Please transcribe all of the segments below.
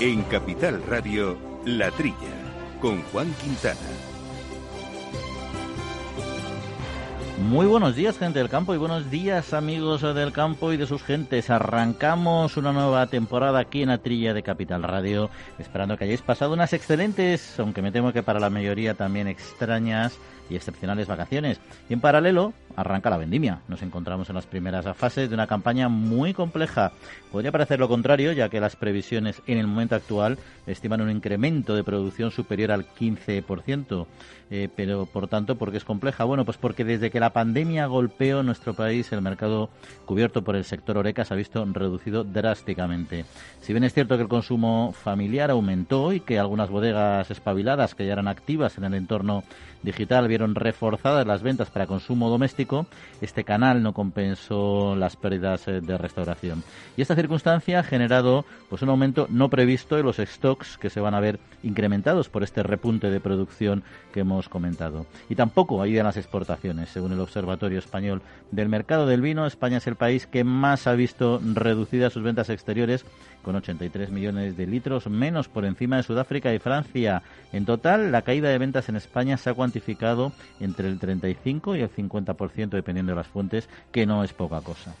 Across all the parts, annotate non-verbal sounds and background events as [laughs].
En Capital Radio, La Trilla, con Juan Quintana. Muy buenos días, gente del campo, y buenos días, amigos del campo y de sus gentes. Arrancamos una nueva temporada aquí en la trilla de Capital Radio, esperando que hayáis pasado unas excelentes, aunque me temo que para la mayoría también extrañas y excepcionales vacaciones. Y en paralelo, arranca la vendimia. Nos encontramos en las primeras fases de una campaña muy compleja. Podría parecer lo contrario, ya que las previsiones en el momento actual estiman un incremento de producción superior al 15%. Eh, pero, por tanto, ¿por qué es compleja? Bueno, pues porque desde que la pandemia golpeó nuestro país, el mercado cubierto por el sector Oreca se ha visto reducido drásticamente. Si bien es cierto que el consumo familiar aumentó y que algunas bodegas espabiladas que ya eran activas en el entorno digital vieron reforzadas las ventas para consumo doméstico, este canal no compensó las pérdidas eh, de restauración. Y esta circunstancia ha generado pues un aumento no previsto de los stocks que se van a ver incrementados por este repunte de producción que hemos comentado. Y tampoco ayudan las exportaciones. Según el Observatorio Español del Mercado del Vino, España es el país que más ha visto reducidas sus ventas exteriores con 83 millones de litros menos por encima de Sudáfrica y Francia. En total, la caída de ventas en España se ha cuantificado entre el 35 y el 50% dependiendo de las fuentes, que no es poca cosa.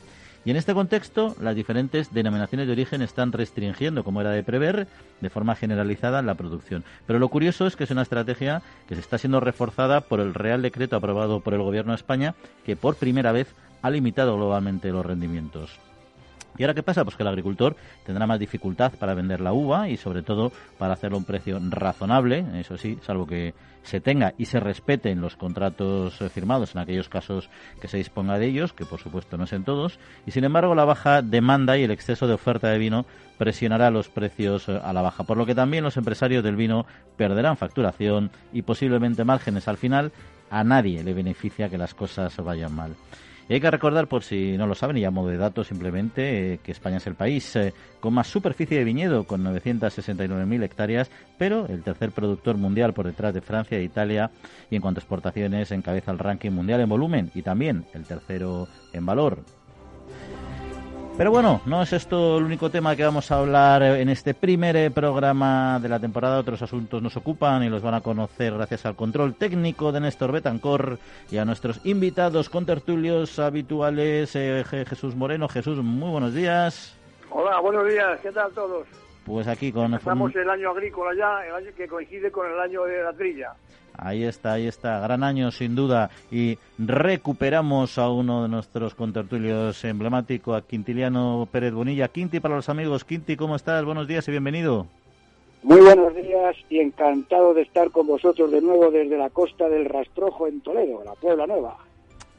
Y en este contexto, las diferentes denominaciones de origen están restringiendo, como era de prever, de forma generalizada la producción. Pero lo curioso es que es una estrategia que se está siendo reforzada por el Real Decreto aprobado por el Gobierno de España, que por primera vez ha limitado globalmente los rendimientos. ¿Y ahora qué pasa? Pues que el agricultor tendrá más dificultad para vender la uva y sobre todo para hacerlo a un precio razonable, eso sí, salvo que se tenga y se respeten los contratos eh, firmados en aquellos casos que se disponga de ellos, que por supuesto no es en todos, y sin embargo la baja demanda y el exceso de oferta de vino presionará los precios eh, a la baja, por lo que también los empresarios del vino perderán facturación y posiblemente márgenes al final. A nadie le beneficia que las cosas vayan mal. Hay que recordar, por si no lo saben, y a modo de datos simplemente, eh, que España es el país eh, con más superficie de viñedo, con 969.000 hectáreas, pero el tercer productor mundial por detrás de Francia e Italia, y en cuanto a exportaciones encabeza el ranking mundial en volumen y también el tercero en valor. Pero bueno, no es esto el único tema que vamos a hablar en este primer eh, programa de la temporada. Otros asuntos nos ocupan y los van a conocer gracias al control técnico de Néstor Betancor y a nuestros invitados contertulios habituales, eh, Jesús Moreno. Jesús, muy buenos días. Hola, buenos días. ¿Qué tal todos? Pues aquí con... Estamos el año agrícola ya, el año que coincide con el año de la trilla. Ahí está, ahí está, gran año sin duda. Y recuperamos a uno de nuestros contertulios emblemático, a Quintiliano Pérez Bonilla. Quinti para los amigos. Quinti, ¿cómo estás? Buenos días y bienvenido. Muy buenos días y encantado de estar con vosotros de nuevo desde la costa del Rastrojo en Toledo, la Puebla Nueva.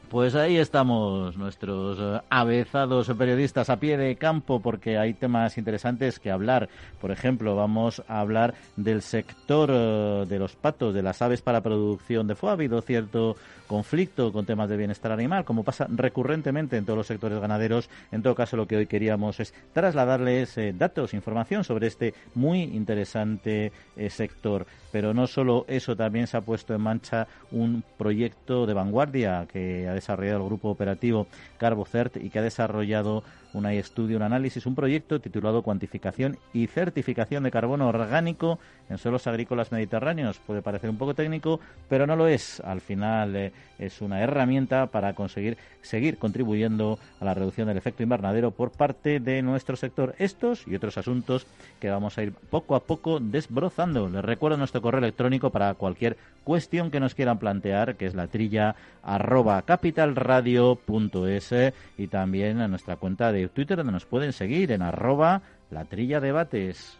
Pues ahí estamos, nuestros eh, avezados periodistas a pie de campo, porque hay temas interesantes que hablar. Por ejemplo, vamos a hablar del sector eh, de los patos, de las aves para producción de foie. Ha habido cierto conflicto con temas de bienestar animal, como pasa recurrentemente en todos los sectores ganaderos. En todo caso, lo que hoy queríamos es trasladarles eh, datos, información sobre este muy interesante sector. Pero no solo eso, también se ha puesto en marcha un proyecto de vanguardia que ha desarrollado el grupo operativo CarboCert y que ha desarrollado un estudio, un análisis, un proyecto titulado Cuantificación y Certificación de Carbono Orgánico en suelos agrícolas mediterráneos. Puede parecer un poco técnico, pero no lo es. Al final eh, es una herramienta para conseguir seguir contribuyendo a la reducción del efecto invernadero por parte de nuestro sector. Estos y otros asuntos que vamos a ir poco a poco desbrozando. Les recuerdo nuestro correo electrónico para cualquier cuestión que nos quieran plantear, que es la trilla arroba capitalradio.es y también a nuestra cuenta de Twitter donde nos pueden seguir en arroba la trilla debates.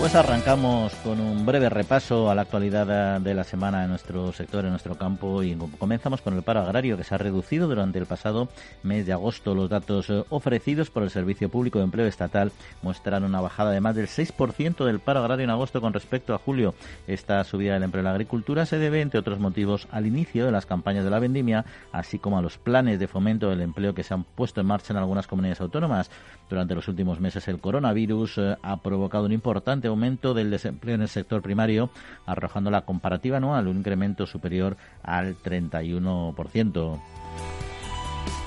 Pues arrancamos con un breve repaso a la actualidad de la semana en nuestro sector, en nuestro campo y comenzamos con el paro agrario que se ha reducido durante el pasado mes de agosto. Los datos eh, ofrecidos por el Servicio Público de Empleo Estatal muestran una bajada de más del 6% del paro agrario en agosto con respecto a julio. Esta subida del empleo en la agricultura se debe, entre otros motivos, al inicio de las campañas de la vendimia, así como a los planes de fomento del empleo que se han puesto en marcha en algunas comunidades autónomas. Durante los últimos meses el coronavirus eh, ha provocado un importante aumento del desempleo en el sector primario, arrojando la comparativa anual un incremento superior al 31%.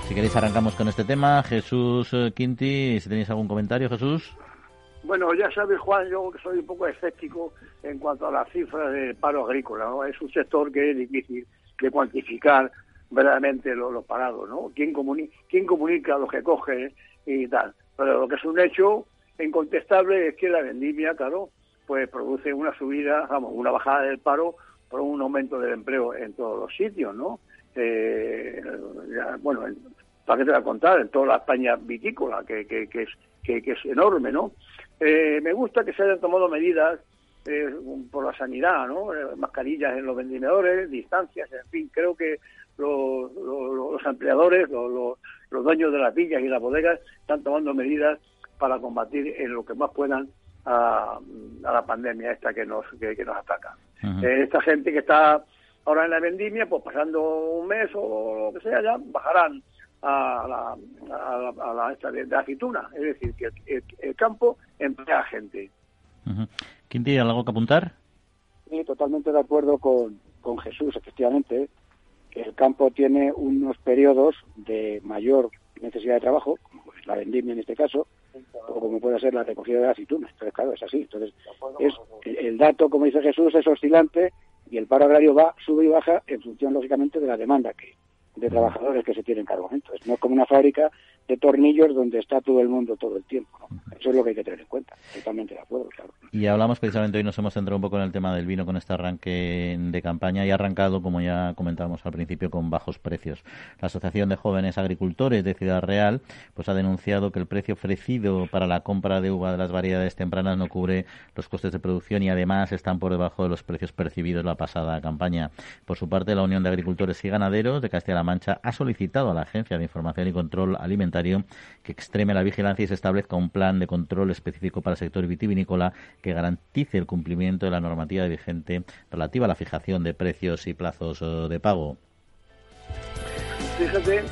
Si queréis arrancamos con este tema. Jesús eh, Quinti, si tenéis algún comentario, Jesús. Bueno, ya sabes, Juan, yo soy un poco escéptico en cuanto a las cifras de paro agrícola. ¿no? Es un sector que es difícil de cuantificar verdaderamente los, parados, ¿no? ¿Quién, comunica, ¿Quién comunica los que coge y tal? Pero lo que es un hecho incontestable es que la vendimia, claro, pues produce una subida, vamos, una bajada del paro por un aumento del empleo en todos los sitios, ¿no? Eh, bueno, ¿para qué te voy a contar? En toda la España vitícola, que, que, que es, que, es enorme, ¿no? Eh, me gusta que se hayan tomado medidas eh, por la sanidad, ¿no? mascarillas en los vendimedores, distancias, en fin, creo que los, los, empleadores, los, los dueños de las villas y las bodegas están tomando medidas para combatir en lo que más puedan a, la pandemia esta que nos que, nos ataca. Eh, esta gente que está ahora en la vendimia, pues pasando un mes o lo que sea, ya bajarán a la, a la, esta de, aceituna. Es decir, que el, campo emplea gente. ¿Quién tiene algo que apuntar? Sí, totalmente de acuerdo con, con Jesús, efectivamente, que el campo tiene unos periodos de mayor necesidad de trabajo, como es la vendimia en este caso, o como puede ser la recogida de aceitunas. Entonces, claro, es así. Entonces, es, el dato, como dice Jesús, es oscilante y el paro agrario va, sube y baja en función, lógicamente, de la demanda que de trabajadores que se tienen cargo. Entonces, no es como una fábrica de tornillos donde está todo el mundo todo el tiempo. Eso es lo que hay que tener en cuenta. Totalmente de acuerdo, claro. Y hablamos precisamente hoy, nos hemos centrado un poco en el tema del vino con este arranque de campaña y ha arrancado, como ya comentábamos al principio, con bajos precios. La Asociación de Jóvenes Agricultores de Ciudad Real pues ha denunciado que el precio ofrecido para la compra de uva de las variedades tempranas no cubre los costes de producción y además están por debajo de los precios percibidos la pasada campaña. Por su parte, la Unión de Agricultores y Ganaderos de Castilla-La Mancha ha solicitado a la Agencia de Información y Control Alimentario que extreme la vigilancia y se establezca un plan de control específico para el sector vitivinícola que garantice el cumplimiento de la normativa vigente relativa a la fijación de precios y plazos eh, de pago. Fíjate,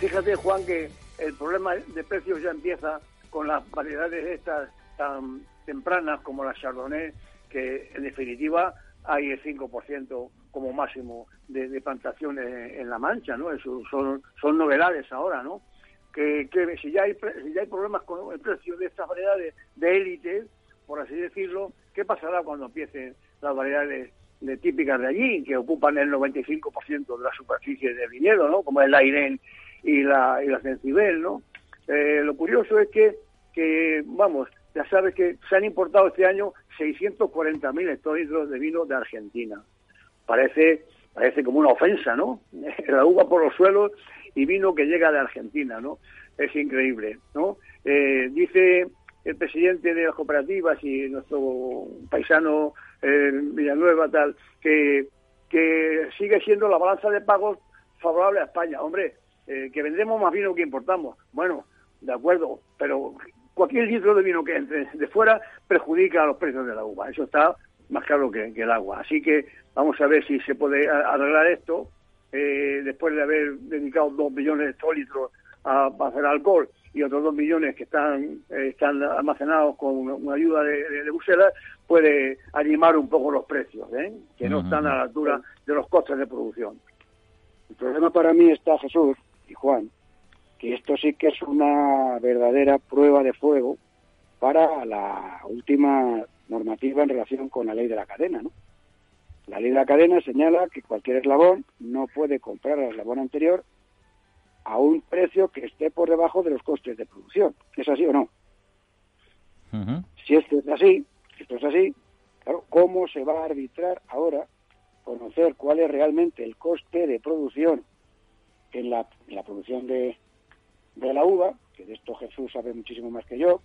fíjate Juan, que el problema de precios ya empieza con las variedades estas tan tempranas como la Chardonnay, que en definitiva hay el 5% como máximo de, plantaciones en La Mancha, ¿no? Eso son, son novedades ahora, ¿no? Que, si, ya hay, si ya hay problemas con el precio de estas variedades de élite, por así decirlo, ¿qué pasará cuando empiecen las variedades de típicas de allí, que ocupan el 95% de la superficie del viñedo, ¿no? como es la Irene y la, y la Cencibel, ¿no? Eh, lo curioso es que, que, vamos, ya sabes que se han importado este año 640.000 hectolitros de vino de Argentina. Parece, parece como una ofensa, ¿no? [laughs] La uva por los suelos y vino que llega de Argentina, ¿no? Es increíble, ¿no? Eh, dice el presidente de las cooperativas y nuestro paisano eh, Villanueva tal que, que sigue siendo la balanza de pagos favorable a España. Hombre, eh, que vendemos más vino que importamos. Bueno, de acuerdo, pero cualquier litro de vino que entre de fuera perjudica a los precios de la uva. Eso está más claro que, que el agua. Así que vamos a ver si se puede arreglar esto eh, después de haber dedicado dos millones de hectolitros a, hacer alcohol y otros dos millones que están, eh, están almacenados con una, ayuda de, de, Bruselas, puede animar un poco los precios, ¿eh? que no están a la altura de los costes de producción. El problema para mí está, Jesús y Juan, que esto sí que es una verdadera prueba de fuego para la última normativa en relación con la ley de la cadena, ¿no? La ley de la cadena señala que cualquier eslabón no puede comprar al eslabón anterior a un precio que esté por debajo de los costes de producción. ¿Es así o no? Si esto es así, si esto es así, claro, ¿cómo se va a arbitrar ahora conocer cuál es realmente el coste de producción en la, producción de, de la uva, que de esto Jesús sabe muchísimo más que yo,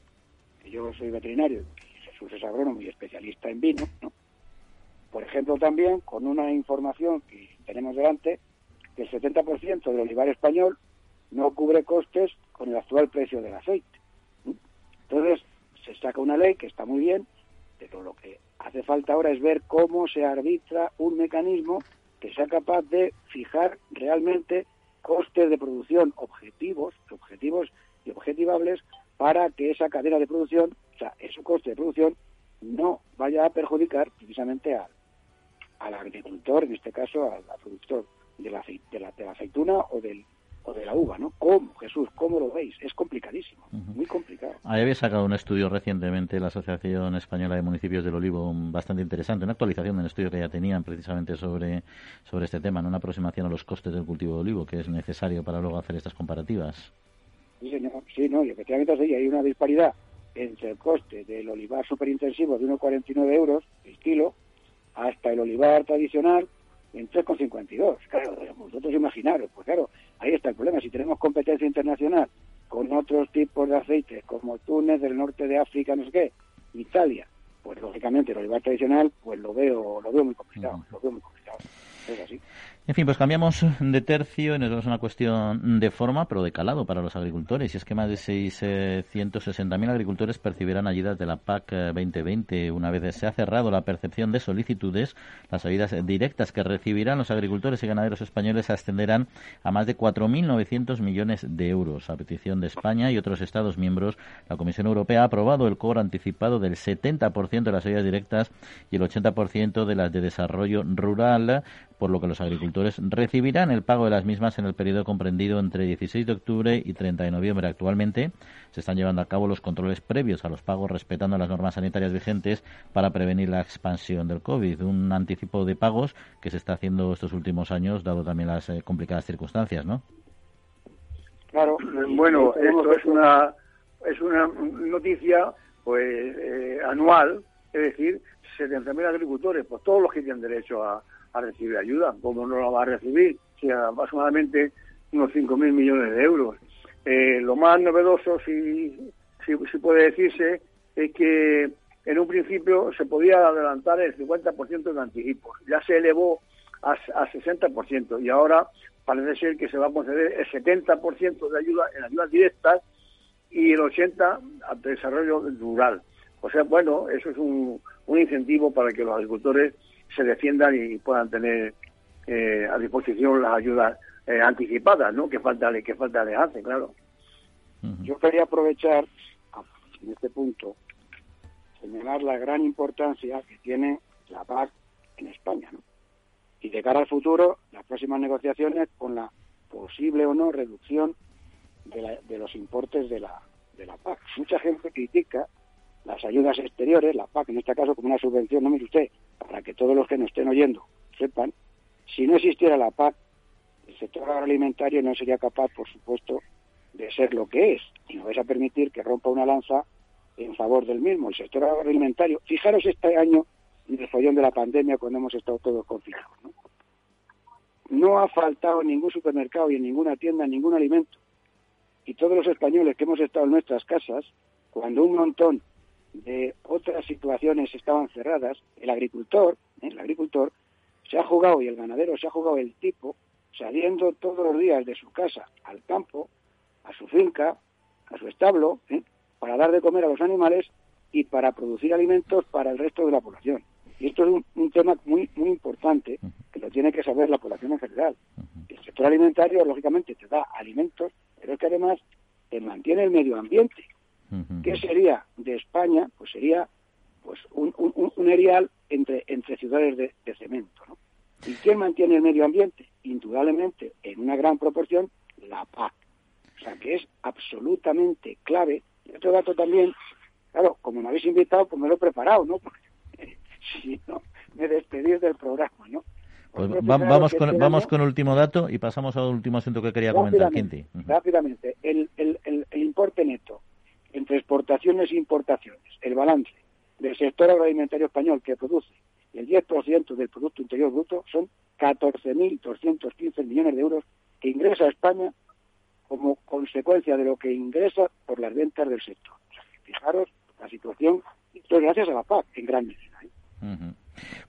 que yo soy veterinario y Jesús es agrónomo y especialista en vino, ¿no? Por ejemplo, también con una información que tenemos delante, que el 70% del olivar español no cubre costes con el actual precio del aceite. Entonces, se saca una ley que está muy bien, pero lo que hace falta ahora es ver cómo se arbitra un mecanismo que sea capaz de fijar realmente costes de producción objetivos, objetivos y objetivables para que esa cadena de producción, o sea, ese coste de producción, no vaya a perjudicar precisamente al, al agricultor, en este caso al, productor de la, de la, de la aceituna o del, o de la uva, ¿no? ¿Cómo, Jesús? ¿Cómo lo veis? Es complicadísimo, muy complicado. Ahí había sacado un estudio recientemente la Asociación Española de Municipios del Olivo, bastante interesante, una actualización del estudio que ya tenían precisamente sobre, sobre este tema, ¿no? una aproximación a los costes del cultivo de olivo, que es necesario para luego hacer estas comparativas. Sí, señor. sí no, y efectivamente sí, hay una disparidad entre el coste del olivar superintensivo de 1,49 euros el kilo hasta el olivar tradicional en 3,52. Claro, vosotros imaginaros, pues claro, ahí está el problema. Si tenemos competencia internacional con otros tipos de aceites, como Túnez, del norte de África, no sé qué, Italia, pues lógicamente el olivar tradicional, pues lo veo, lo veo muy complicado, lo veo muy complicado. Es así. En fin, pues cambiamos de tercio y nos vemos una cuestión de forma, pero de calado para los agricultores. Y es que más de 660.000 agricultores percibirán ayudas de la PAC 2020. Una vez se ha cerrado la percepción de solicitudes, las ayudas directas que recibirán los agricultores y ganaderos españoles ascenderán a más de 4.900 millones de euros. A petición de España y otros Estados miembros, la Comisión Europea ha aprobado el cobro anticipado del 70% de las ayudas directas y el 80% de las de desarrollo rural, por lo que los agricultores recibirán el pago de las mismas en el periodo comprendido entre 16 de octubre y 30 de noviembre. Actualmente se están llevando a cabo los controles previos a los pagos respetando las normas sanitarias vigentes para prevenir la expansión del COVID. Un anticipo de pagos que se está haciendo estos últimos años, dado también las eh, complicadas circunstancias, ¿no? Claro, bueno, esto es una es una noticia pues eh, anual, es decir, 70.000 agricultores, pues todos los que tienen derecho a, a recibir ayuda. ¿Cómo no la va a recibir? Si aproximadamente unos 5.000 millones de euros. Eh, lo más novedoso, si, si, puede decirse, es que en un principio se podía adelantar el 50% de anticipos. Ya se elevó a, a 60% y ahora parece ser que se va a conceder el 70% de ayuda en ayudas directas y el 80% al desarrollo rural. O sea, bueno, eso es un, un incentivo para que los agricultores se defiendan y puedan tener eh, a disposición las ayudas eh, anticipadas, ¿no? Que falta, que falta les hace, claro. Yo quería aprovechar en este punto señalar la gran importancia que tiene la PAC en España, ¿no? Y de cara al futuro, las próximas negociaciones con la posible o no reducción de, de los importes de la, de la PAC. Mucha gente critica las ayudas exteriores, la PAC en este caso como una subvención, no mire usted, para que todos los que nos estén oyendo sepan, si no existiera la PAC, el sector agroalimentario no sería capaz, por supuesto, de ser lo que es. Y no vais a permitir que rompa una lanza en favor del mismo. El sector agroalimentario, fijaros este año en el follón de la pandemia cuando hemos estado todos confinados. ¿no? no ha faltado en ningún supermercado y en ninguna tienda ningún alimento. Y todos los españoles que hemos estado en nuestras casas, cuando un montón de otras situaciones estaban cerradas, el agricultor, ¿eh? el agricultor se ha jugado y el ganadero se ha jugado el tipo saliendo todos los días de su casa al campo, a su finca, a su establo, ¿eh? para dar de comer a los animales y para producir alimentos para el resto de la población. Y esto es un, tema muy muy importante que lo tiene que saber la población en general. El sector alimentario, lógicamente, te da alimentos, pero es que además te mantiene el medio ambiente. ¿Qué sería de España? Pues sería pues un, un, un erial entre, entre ciudades de, cemento. ¿no? ¿Y quién mantiene el medio ambiente? Indudablemente, en una gran proporción, la PAC. O sea, que es absolutamente clave. Y otro dato también, claro, como me habéis invitado, pues me lo he preparado, ¿no? [laughs] Porque si no, me salir del programa, ¿no? Pues vamos, con, vamos con el último dato y pasamos al último asunto que quería comentar, Quinti. Rápidamente, el, el, el, importe neto entre exportaciones e importaciones, el balance del sector agroalimentario español que produce el 10% del Producto Interior Bruto son 14.215 millones de euros que ingresa España como consecuencia de lo que ingresa por las ventas del sector. fijaros la situación, esto es gracias a la PAC en gran medida. ¿eh?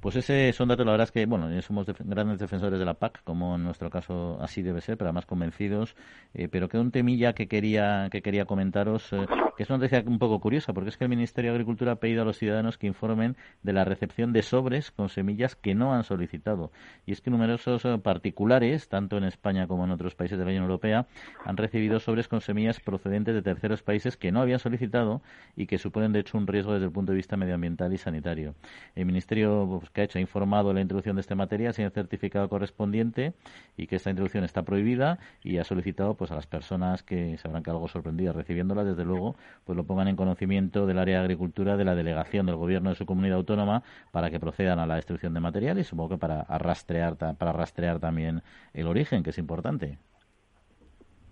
Pues ese son datos, la verdad es que, bueno, somos grandes defensores de la PAC, como en nuestro caso así debe ser, pero además convencidos. Eh, pero que un temilla que quería, que quería comentaros, eh, que es una noticia un poco curiosa, porque es que el Ministerio de Agricultura ha pedido a los ciudadanos que informen de la recepción de sobres con semillas que no han solicitado. Y es que numerosos eh, particulares, tanto en España como en otros países de la Unión Europea, han recibido sobres con semillas procedentes de terceros países que no habían solicitado y que suponen, de hecho, un riesgo desde el punto de vista medioambiental y sanitario. El Ministerio pues, que ha hecho ha informado de la introducción de este material sin el certificado correspondiente y que esta introducción está prohibida y ha solicitado pues a las personas que se habrán algo sorprendidas recibiéndola desde luego pues lo pongan en conocimiento del área de agricultura de la delegación del gobierno de su comunidad autónoma para que procedan a la destrucción de material y supongo que para rastrear para rastrear también el origen que es importante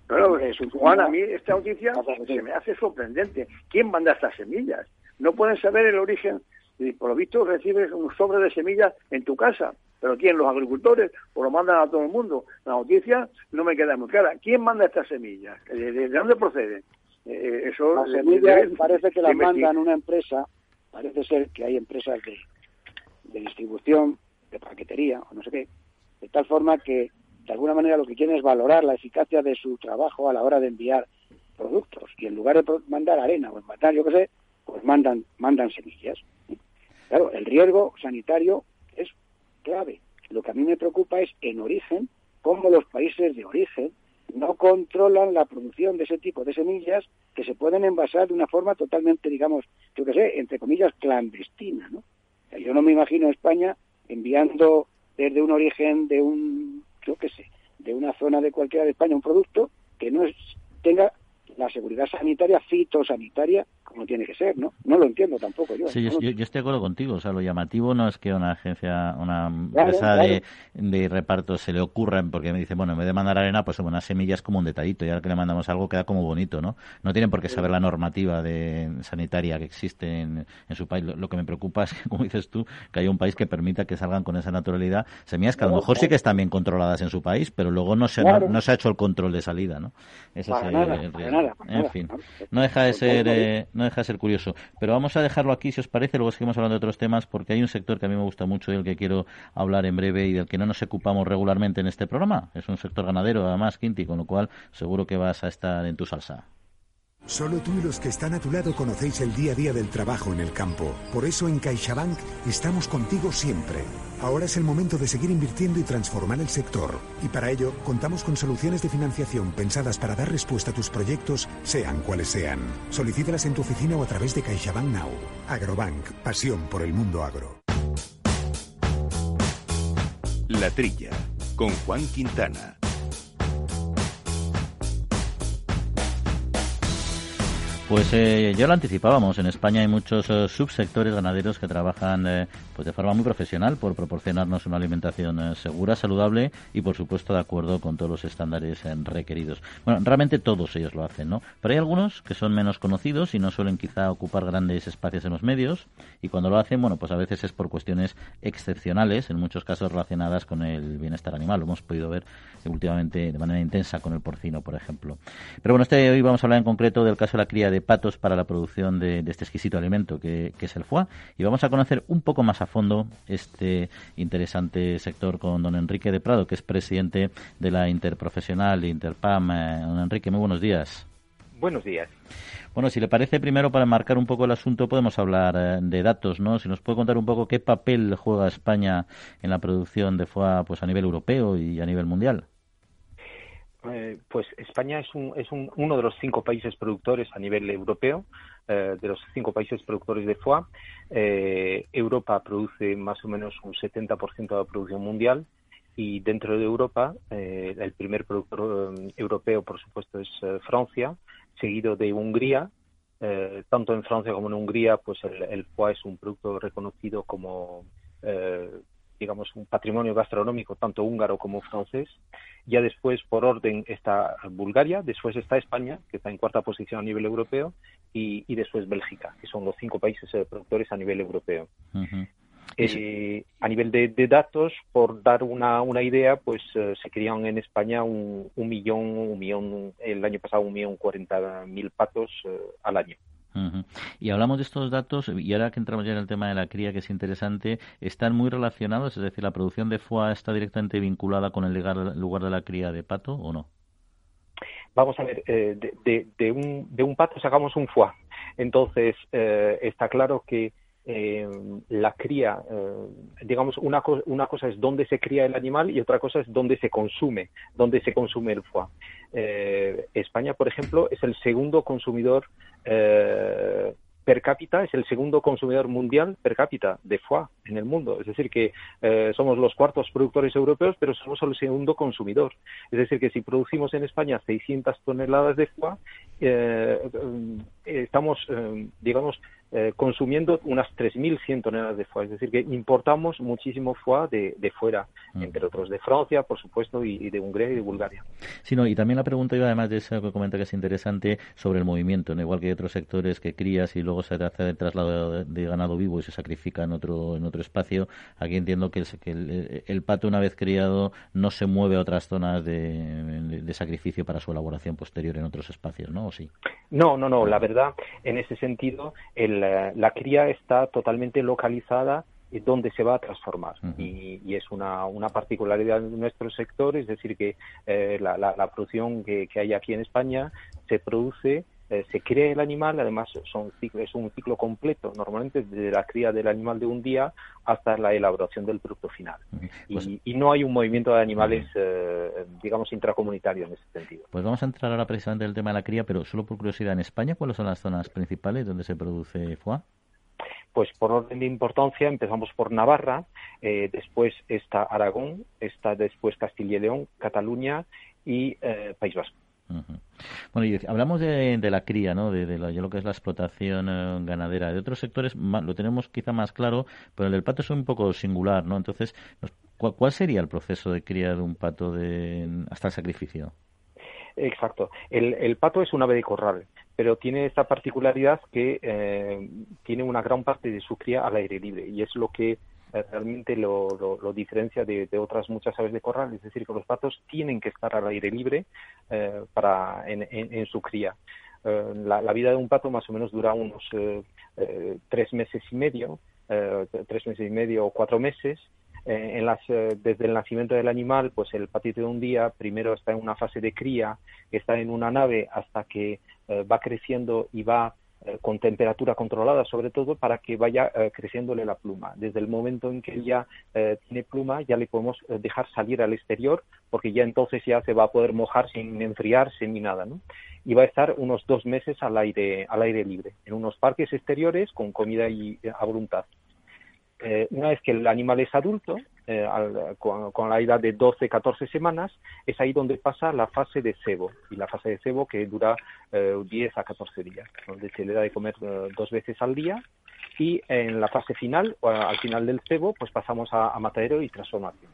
Claro, Juan, a mí esta noticia se me hace sorprendente. ¿Quién manda estas semillas? No pueden saber el origen y por lo visto recibes un sobre de semillas en tu casa. Pero ¿quién? ¿Los agricultores? ¿O lo mandan a todo el mundo? La noticia no me queda muy clara. ¿Quién manda estas semillas? ¿De, dónde proceden? Eh, eh, eso las semillas parece que las mandan una empresa, parece ser que hay empresas de, de distribución, de paquetería o no sé qué, de tal forma que de alguna manera lo que quieren es valorar la eficacia de su trabajo a la hora de enviar productos y en lugar de mandar arena o mandar yo qué sé, pues mandan mandan semillas. Claro, el riesgo sanitario es clave. Lo que a mí me preocupa es en origen, cómo los países de origen no controlan la producción de ese tipo de semillas que se pueden envasar de una forma totalmente, digamos, yo qué sé, entre comillas, clandestina, ¿no? yo no me imagino España enviando desde un origen de un, yo qué sé, de una zona de cualquiera de España un producto que no tenga la seguridad sanitaria, fitosanitaria, como tiene que ser, ¿no? No lo entiendo tampoco yo. Sí, yo, estoy de acuerdo contigo. O sea, lo llamativo no es que una agencia, una empresa De, de, reparto se le ocurra, porque me dice, bueno, en vez de mandar arena, pues unas semillas como un detallito, y ahora que le mandamos algo queda como bonito, ¿no? No tienen por qué saber la normativa de sanitaria que existe en, su país. Lo, que me preocupa es que, [laughs] como dices tú, que haya un país que permita que salgan con esa naturalidad semillas que a lo mejor sí que están bien controladas en su país, pero luego no se, no, se ha hecho el control de salida, ¿no? Ese es el, riesgo en fin, no deja de ser eh, no deja de ser curioso. Pero vamos a dejarlo aquí, si os parece, luego seguimos hablando de otros temas, porque hay un sector que a mí me gusta mucho y del que quiero hablar en breve y del que no nos ocupamos regularmente en este programa. Es un sector ganadero, además, Quinti, con lo cual seguro que vas a estar en tu salsa. Solo tú y los que están a tu lado conocéis el día a día del trabajo en el campo. Por eso en CaixaBank estamos contigo siempre. Ahora es el momento de seguir invirtiendo y transformar el sector. Y para ello contamos con soluciones de financiación pensadas para dar respuesta a tus proyectos, sean cuales sean. Solicítalas en tu oficina o a través de CaixaBank Now. Agrobank, pasión por el mundo agro. La Trilla, con Juan Quintana. Pues eh, ya lo anticipábamos, en España hay muchos eh, subsectores ganaderos que trabajan eh, pues de forma muy profesional por proporcionarnos una alimentación eh, segura, saludable y por supuesto de acuerdo con todos los estándares requeridos. Bueno, realmente todos ellos lo hacen, ¿no? Pero hay algunos que son menos conocidos y no suelen quizá ocupar grandes espacios en los medios y cuando lo hacen, bueno, pues a veces es por cuestiones excepcionales, en muchos casos relacionadas con el bienestar animal. Lo hemos podido ver últimamente de manera intensa con el porcino, por ejemplo. Pero bueno, este hoy vamos a hablar en concreto del caso de la cría de patos para la producción de, este exquisito alimento que, es el foie. Y vamos a conocer un poco más a fondo este interesante sector con don Enrique de Prado, que es presidente de la Interprofesional Interpam. Eh, don Enrique, muy buenos días. Buenos días. Bueno, si le parece, primero para marcar un poco el asunto podemos hablar eh, de datos, ¿no? Si nos puede contar un poco qué papel juega España en la producción de foie pues, a nivel europeo y a nivel mundial. Eh, pues España es, uno de los cinco países productores a nivel europeo, eh, de los cinco países productores de foie. Eh, Europa produce más o menos un 70% de la producción mundial y dentro de Europa el primer productor europeo, por supuesto, es Francia, seguido de Hungría. tanto en Francia como en Hungría, pues el, el foie es un producto reconocido como digamos, un patrimonio gastronómico tanto húngaro como francés. Ya después, por orden, está Bulgaria, después está España, que está en cuarta posición a nivel europeo, y, después Bélgica, que son los cinco países productores a nivel europeo. Eh, a nivel de, datos, por dar una, una idea, pues eh, se crían en España un, un, millón, un millón, el año pasado un millón cuarenta mil patos eh, al año. Y hablamos de estos datos, y ahora que entramos ya en el tema de la cría, que es interesante, ¿están muy relacionados? Es decir, ¿la producción de foie está directamente vinculada con el lugar, de la cría de pato o no? Vamos a ver, de, de, un, de un pato sacamos un foie. Entonces, está claro que eh, la cría, eh, digamos, una, una cosa es dónde se cría el animal y otra cosa es dónde se consume, dónde se consume el foie. Eh, España, por ejemplo, es el segundo consumidor per cápita es el segundo consumidor mundial per cápita de foie en el mundo. Es decir, que somos los cuartos productores europeos, pero somos el segundo consumidor. Es decir, que si producimos en España 600 toneladas de foie, estamos, digamos, consumiendo unas 3.100 toneladas de foie. Es decir, que importamos muchísimo foie de, fuera, mm. entre otros de Francia, por supuesto, y, de Hungría y de Bulgaria. Sí, y también la pregunta iba, además de eso que comenta que es interesante, sobre el movimiento, ¿no? igual que hay otros sectores que crías y luego se hace el traslado de, ganado vivo y se sacrifica en otro, en otro espacio. Aquí entiendo que, el, el, pato, una vez criado, no se mueve a otras zonas de, de, sacrificio para su elaboración posterior en otros espacios, ¿no? ¿O sí? No, no, no. La verdad, en ese sentido, el, la cría está totalmente localizada donde se va a transformar. y, y, es una, una, particularidad de nuestro sector, es decir, que eh, la, la, la, producción que, que, hay aquí en España se produce eh, se crea el animal, además son es un ciclo completo, normalmente desde la cría del animal de un día hasta la elaboración del producto final. Pues y, no hay un movimiento de animales, eh, digamos, intracomunitario en ese sentido. Pues vamos a entrar ahora precisamente en el tema de la cría, pero solo por curiosidad, ¿en España cuáles son las zonas principales donde se produce foie? Pues por orden de importancia empezamos por Navarra, eh, después está Aragón, está después Castilla y León, Cataluña y País Vasco. Bueno, y hablamos de, la cría, ¿no? De, lo que es la explotación eh, ganadera. De otros sectores lo tenemos quizá más claro, pero el del pato es un poco singular, ¿no? Entonces, ¿cuál, sería el proceso de cría de un pato hasta el sacrificio? Exacto. El, pato es un ave de corral, pero tiene esta particularidad que eh, tiene una gran parte de su cría al aire libre y es lo que realmente lo, lo, diferencia de, otras muchas aves de corral, es decir, que los patos tienen que estar al aire libre eh, para en, en, su cría. Eh, la, vida de un pato más o menos dura unos tres meses y medio, tres meses y medio o cuatro meses. En las, desde el nacimiento del animal, pues el patito de un día primero está en una fase de cría, está en una nave hasta que va creciendo y va eh, con temperatura controlada, sobre todo para que vaya eh, creciéndole la pluma. Desde el momento en que ya eh, tiene pluma, ya le podemos dejar salir al exterior, porque ya entonces ya se va a poder mojar sin enfriarse ni nada, ¿no? Y va a estar unos dos meses al aire, al aire libre, en unos parques exteriores con comida y, a voluntad. Eh, una vez que el animal es adulto, eh, con, la edad de 12, 14 semanas, es ahí donde pasa la fase de cebo. Y la fase de cebo que dura 10 eh, a 14 días, donde se le da de comer dos veces al día. Y en la fase final, al final del cebo, pues pasamos a, matadero y transformación.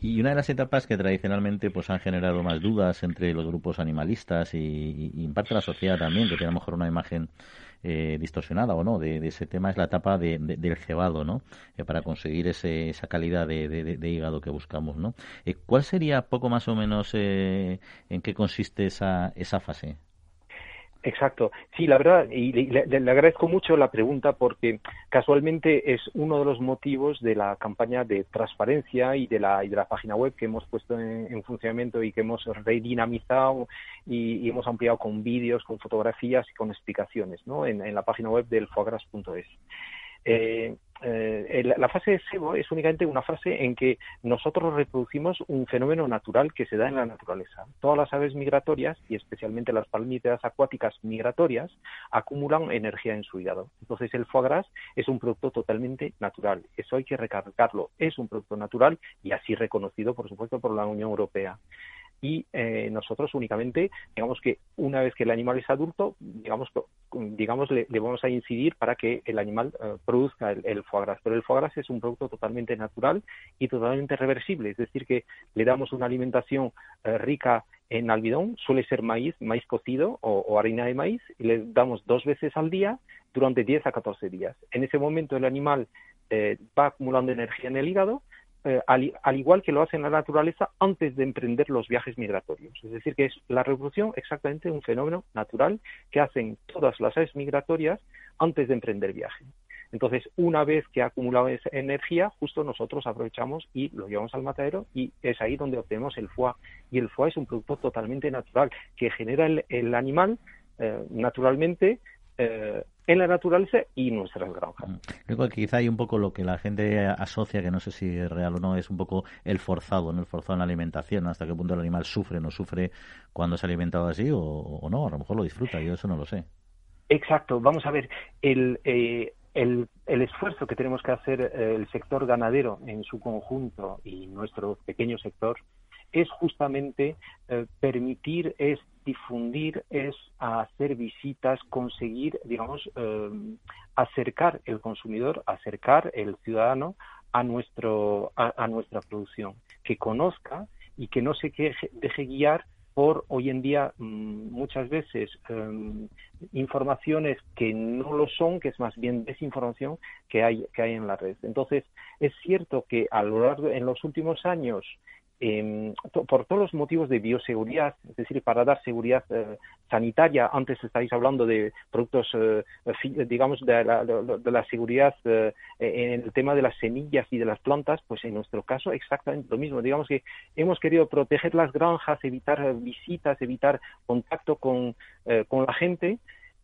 Y una de las etapas que tradicionalmente pues han generado más dudas entre los grupos animalistas y, y en parte la sociedad también, que tiene a lo mejor una imagen eh, distorsionada o no de, ese tema es la etapa de, del cebado, ¿no? Eh, para conseguir ese, esa calidad de, hígado que buscamos, ¿no? Eh, ¿Cuál sería poco más o menos en qué consiste esa, esa fase? Exacto. Sí, la verdad, y le, agradezco mucho la pregunta porque casualmente es uno de los motivos de la campaña de transparencia y de la, y de la página web que hemos puesto en, funcionamiento y que hemos redinamizado y, hemos ampliado con vídeos, con fotografías y con explicaciones ¿no? en, en la página web del foagras.es. Eh, eh, la fase de sebo es únicamente una fase en que nosotros reproducimos un fenómeno natural que se da en la naturaleza. Todas las aves migratorias, y especialmente las palmípedas acuáticas migratorias, acumulan energía en su hígado. Entonces el foie gras es un producto totalmente natural. Eso hay que recargarlo. Es un producto natural y así reconocido, por supuesto, por la Unión Europea. Y eh, nosotros únicamente, digamos que una vez que el animal es adulto, digamos, digamos le, vamos a incidir para que el animal eh, produzca el, foie gras. Pero el foie gras es un producto totalmente natural y totalmente reversible, es decir, que le damos una alimentación eh, rica en almidón, suele ser maíz, maíz cocido o, harina de maíz, y le damos dos veces al día durante 10 a 14 días. En ese momento el animal va acumulando energía en el hígado eh, al, igual que lo hace la naturaleza antes de emprender los viajes migratorios. Es decir, que es la reproducción exactamente un fenómeno natural que hacen todas las aves migratorias antes de emprender viaje. Entonces, una vez que ha acumulado esa energía, justo nosotros aprovechamos y lo llevamos al matadero y es ahí donde obtenemos el foie. Y el foie es un producto totalmente natural que genera el, animal eh, naturalmente eh, en la naturaleza y nuestras granjas. Mm. Creo que quizá hay un poco lo que la gente asocia, que no sé si es real o no, es un poco el forzado, ¿no? el forzado en la alimentación, hasta qué punto el animal sufre o no sufre cuando se ha alimentado así o, no, a lo mejor lo disfruta, yo eso no lo sé. Exacto, vamos a ver, el, eh, el, el, esfuerzo que tenemos que hacer eh, el sector ganadero en su conjunto y nuestro pequeño sector es justamente eh, permitir, es difundir, es hacer visitas, conseguir, digamos, eh, acercar el consumidor, acercar el ciudadano a, nuestro, a, nuestra producción, que conozca y que no se deje guiar por hoy en día mm, muchas veces em, informaciones que no lo son, que es más bien desinformación que hay, que hay en la red. Entonces, es cierto que a lo largo, en los últimos años, eh, por todos los motivos de bioseguridad, es decir, para dar seguridad eh, sanitaria. Antes estáis hablando de productos, eh, digamos, de la, de la seguridad eh, en el tema de las semillas y de las plantas, pues en nuestro caso exactamente lo mismo. Digamos que hemos querido proteger las granjas, evitar visitas, evitar contacto con, con la gente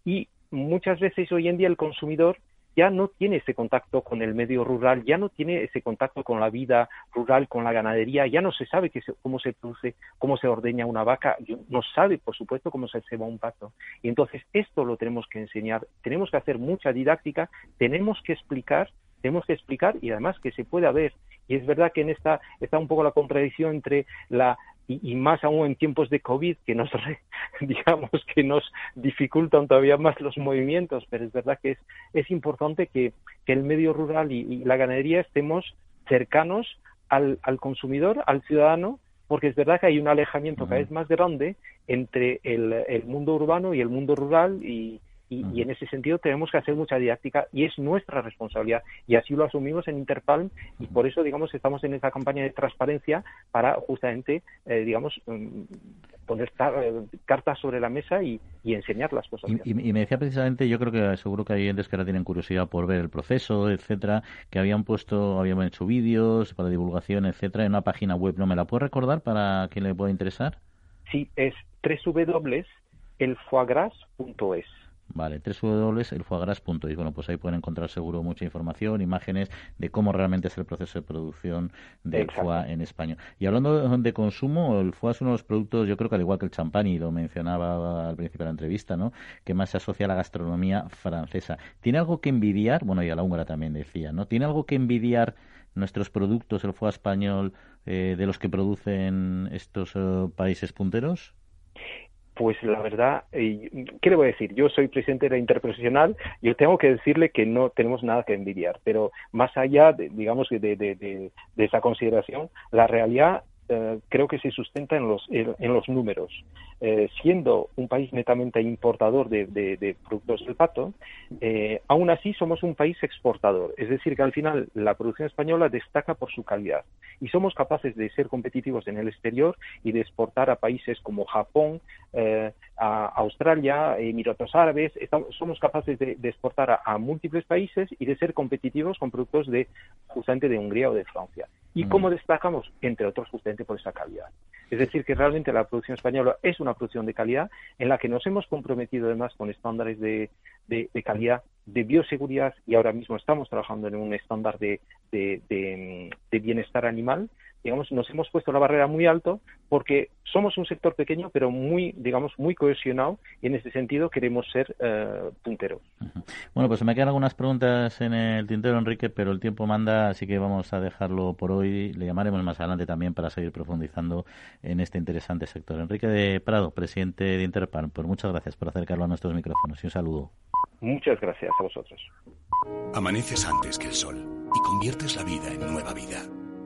y muchas veces hoy en día el consumidor ya no tiene ese contacto con el medio rural, ya no tiene ese contacto con la vida rural, con la ganadería, ya no se sabe cómo se produce, cómo se ordeña una vaca, no sabe, por supuesto, cómo se ceba un pato. Y entonces esto lo tenemos que enseñar, tenemos que hacer mucha didáctica, tenemos que explicar, tenemos que explicar y además que se pueda ver. Y es verdad que en esta está un poco la contradicción entre la y, más aún en tiempos de COVID que nos, [laughs] digamos, que nos dificultan todavía más los movimientos, pero es verdad que es, es importante que, que el medio rural y, la ganadería estemos cercanos al, al, consumidor, al ciudadano, porque es verdad que hay un alejamiento cada vez más grande entre el, el mundo urbano y el mundo rural y, y, en ese sentido tenemos que hacer mucha didáctica y es nuestra responsabilidad y así lo asumimos en Interpalm y por eso digamos estamos en esta campaña de transparencia para justamente eh, digamos mm, poner eh, cartas sobre la mesa y, enseñar las cosas. Y, me decía precisamente, yo creo que seguro que hay entes que ahora tienen curiosidad por ver el proceso, etcétera, que habían puesto, habían hecho vídeos para divulgación, etcétera, en una página web. ¿No me la puede recordar para quien le pueda interesar? Sí, es www.elfoagras.es. Vale, www.elfoagras.es. Bueno, pues ahí pueden encontrar seguro mucha información, imágenes de cómo realmente es el proceso de producción del foie en España. Y hablando de consumo, el foie es uno de los productos, yo creo que al igual que el champán, y lo mencionaba al principio de la entrevista, ¿no? que más se asocia a la gastronomía francesa. ¿Tiene algo que envidiar? Bueno, y a la húngara también decía, ¿no? ¿Tiene algo que envidiar nuestros productos, el foie español, eh, de los que producen estos eh, países punteros? Pues la verdad, eh, ¿qué le voy a decir? Yo soy presidente de la interprofesional yo tengo que decirle que no tenemos nada que envidiar, pero más allá, de, digamos, de, de, de, esa consideración, la realidad eh, creo que se sustenta en los, en, los números. Eh, siendo un país netamente importador de, productos del pato, eh, aún así somos un país exportador. Es decir, que al final la producción española destaca por su calidad y somos capaces de ser competitivos en el exterior y de exportar a países como Japón, a Australia, Emiratos Árabes. somos capaces de, exportar a, múltiples países y de ser competitivos con productos de justamente de Hungría o de Francia. ¿Y mm. cómo destacamos? Entre otros, justamente por esa calidad. Es decir, que realmente la producción española es una producción de calidad en la que nos hemos comprometido además con estándares de, de, calidad, de bioseguridad y ahora mismo estamos trabajando en un estándar de, de bienestar animal digamos, nos hemos puesto la barrera muy alto porque somos un sector pequeño, pero muy, digamos, muy cohesionado y en ese sentido queremos ser eh, punteros. Bueno, pues me quedan algunas preguntas en el tintero, Enrique, pero el tiempo manda, así que vamos a dejarlo por hoy. Le llamaremos más adelante también para seguir profundizando en este interesante sector. Enrique de Prado, presidente de Interpan, pues muchas gracias por acercarlo a nuestros micrófonos y un saludo. Muchas gracias a vosotros. Amaneces antes que el sol y conviertes la vida en nueva vida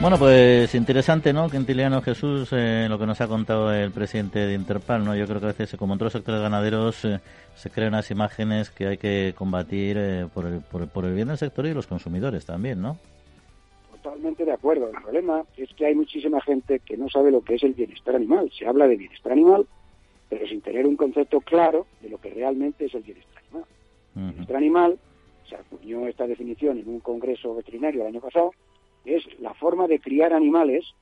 Bueno, pues interesante, ¿no? Quintiliano Jesús, eh, lo que nos ha contado el presidente de Interpal, ¿no? Yo creo que a veces, como en otros sectores ganaderos, eh, se crean unas imágenes que hay que combatir eh, por, el, por, por, el bien del sector y los consumidores también, ¿no? Totalmente de acuerdo. El problema es que hay muchísima gente que no sabe lo que es el bienestar animal. Se habla de bienestar animal, pero sin tener un concepto claro de lo que realmente es el bienestar animal. El bienestar animal, se acuñó esta definición en un congreso veterinario el año pasado, es la forma de criar animales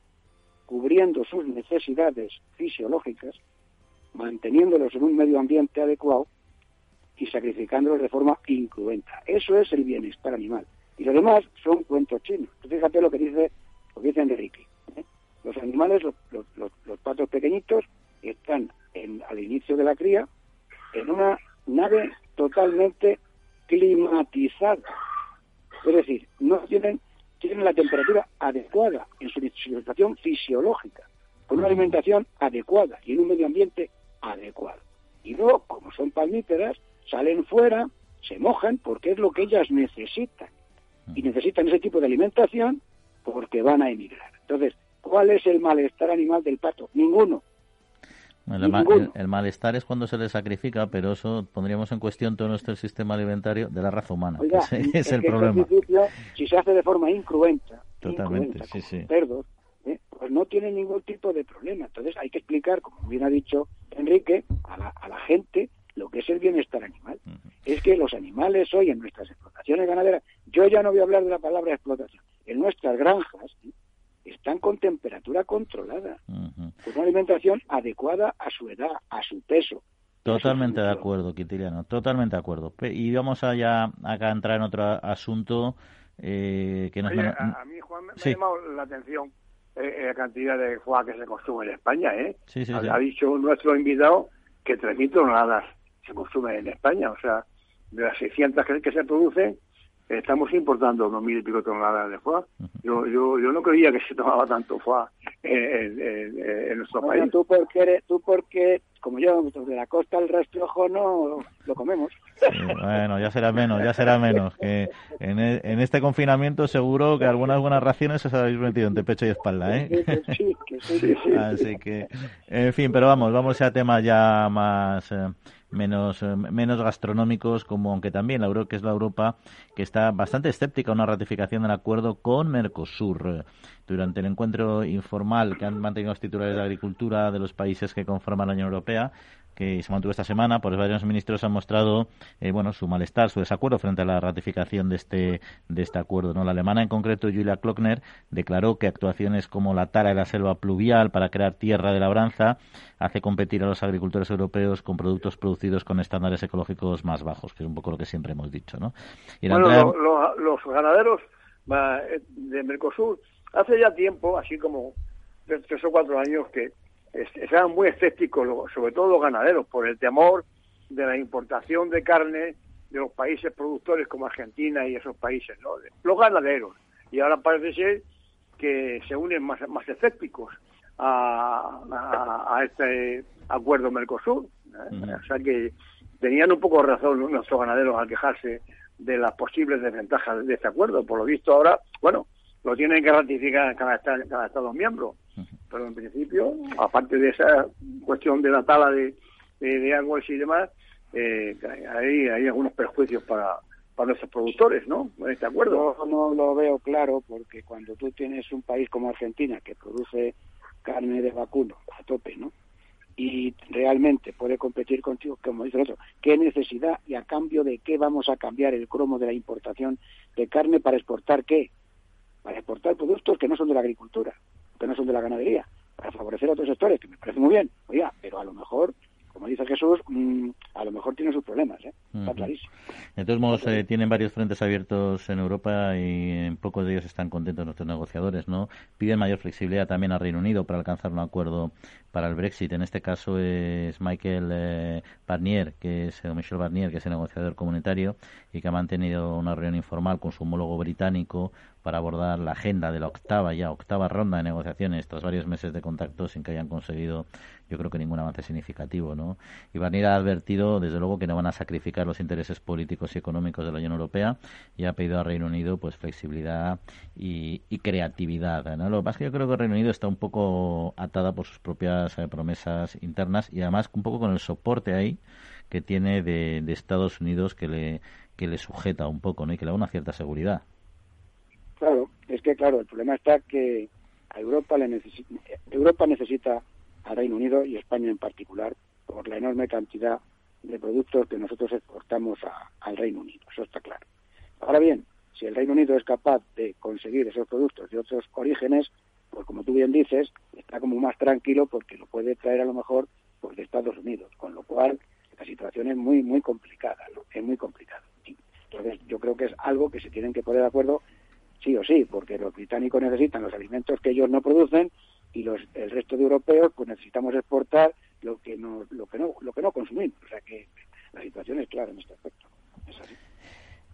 cubriendo sus necesidades fisiológicas, manteniéndolos en un medio ambiente adecuado y sacrificándolos de forma incruenta. Eso es el bienestar animal. Y lo demás son cuentos chinos. fíjate lo que dice, lo que dice Enrique. ¿eh? Los animales, los, los, los, patos pequeñitos, están en, al inicio de la cría en una nave totalmente climatizada. Es decir, no tienen tienen la temperatura adecuada en su situación fisiológica, con una alimentación adecuada y en un medio ambiente adecuado. Y luego, como son palmíperas, salen fuera, se mojan porque es lo que ellas necesitan. Y necesitan ese tipo de alimentación porque van a emigrar. Entonces, ¿cuál es el malestar animal del pato? Ninguno. El, malestar es cuando se le sacrifica, pero eso pondríamos en cuestión todo nuestro sistema alimentario de la raza humana. [laughs] es, el problema. Si se hace de forma incruenta, Totalmente, sí, sí. cerdos, ¿eh? pues no tiene ningún tipo de problema. Entonces hay que explicar, como bien ha dicho Enrique, a la, a la gente lo que es el bienestar animal. Es que los animales hoy en nuestras explotaciones ganaderas, yo ya no voy a hablar de la palabra explotación, en nuestras granjas, ¿eh? Están con temperatura controlada, con una alimentación adecuada a su edad, a su peso. Totalmente de acuerdo, Quintiliano, totalmente de acuerdo. Y vamos a ya acá a entrar en otro asunto eh, que nos... a, mí, Juan, me, ha llamado la atención eh, la cantidad de foie que se consume en España, ¿eh? ha, dicho nuestro invitado que 3.000 toneladas se consumen en España, o sea, de las 600 que, que se producen, estamos importando unos mil y pico toneladas de foie. Yo, yo, yo no creía que se tomaba tanto foie en, en, nuestro país. Tú porque, eres, tú porque, como yo, de la costa al rastrojo no lo comemos. bueno, ya será menos, ya será menos. Que en, e, en, este confinamiento seguro que algunas buenas raciones os habéis metido entre pecho y espalda, ¿eh? Sí, que sí, sí, Así que, en fin, pero vamos, vamos a temas ya más... Eh, menos, eh, menos gastronómicos, como aunque también la Euro, que es la Europa, que está bastante escéptica a una ratificación del acuerdo con Mercosur. Durante el encuentro informal que han mantenido los titulares de Agricultura de los países que conforman la Unión Europea, que se mantuvo esta semana, pues varios ministros han mostrado eh, bueno su malestar, su desacuerdo frente a la ratificación de este de este acuerdo. ¿no? La alemana en concreto, Julia Klockner, declaró que actuaciones como la tala de la selva pluvial para crear tierra de labranza hace competir a los agricultores europeos con productos producidos con estándares ecológicos más bajos, que es un poco lo que siempre hemos dicho. ¿no? bueno, los ganaderos de Mercosur hace ya tiempo, así como tres o cuatro años, que estaban muy escépticos, sobre todo los ganaderos, por el temor de la importación de carne de los países productores como Argentina y esos países, ¿no? los ganaderos. Y ahora parece ser que se unen más, más escépticos a, a, este acuerdo Mercosur. ¿eh? O sea que tenían un poco razón nuestros ganaderos al quejarse de las posibles desventajas de este acuerdo. Por lo visto ahora, bueno, lo tienen que ratificar cada, cada Estado miembro. Pero en principio, aparte de esa cuestión de la tala de, de, y demás, eh, hay, hay algunos perjuicios para, para nuestros productores, ¿no? ¿En este acuerdo? No lo veo claro porque cuando tú tienes un país como Argentina que produce carne de vacuno a tope, ¿no? Y realmente puede competir contigo, como dice el otro, qué necesidad y a cambio de qué vamos a cambiar el cromo de la importación de carne para exportar qué? Para exportar productos que no son de la agricultura, que no son de la ganadería, para favorecer a otros sectores, que me parece muy bien, oiga, pero a lo mejor como dice Jesús, mm, a lo mejor tiene sus problemas, ¿eh? está clarísimo. De todos modos, eh, tienen varios frentes abiertos en Europa y en pocos de ellos están contentos nuestros negociadores, ¿no? Piden mayor flexibilidad también al Reino Unido para alcanzar un acuerdo para el Brexit. En este caso es Michael eh, Barnier, que es Michel Barnier, que es el negociador comunitario y que ha mantenido una reunión informal con su homólogo británico para abordar la agenda de la octava ya octava ronda de negociaciones tras varios meses de contacto sin que hayan conseguido yo creo que ningún avance significativo no y Barnier ha advertido desde luego que no van a sacrificar los intereses políticos y económicos de la Unión Europea y ha pedido al Reino Unido pues flexibilidad y, creatividad ¿no? lo que que yo creo que Reino Unido está un poco atada por sus propias eh, promesas internas y además un poco con el soporte ahí que tiene de, de Estados Unidos que le que le sujeta un poco ¿no? y que le da una cierta seguridad Claro, es que claro, el problema está que a Europa le necesita, Europa necesita al Reino Unido y España en particular por la enorme cantidad de productos que nosotros exportamos al Reino Unido, eso está claro. Ahora bien, si el Reino Unido es capaz de conseguir esos productos de otros orígenes, pues como tú bien dices, está como más tranquilo porque lo puede traer a lo mejor pues de Estados Unidos, con lo cual la situación es muy muy complicada, es muy complicada. Entonces yo creo que es algo que se tienen que poner de acuerdo sí o sí, porque los británicos necesitan los alimentos que ellos no producen y los, el resto de europeos pues necesitamos exportar lo que no lo que no lo que no consumimos, o sea que la situación es clara en este aspecto. Es así.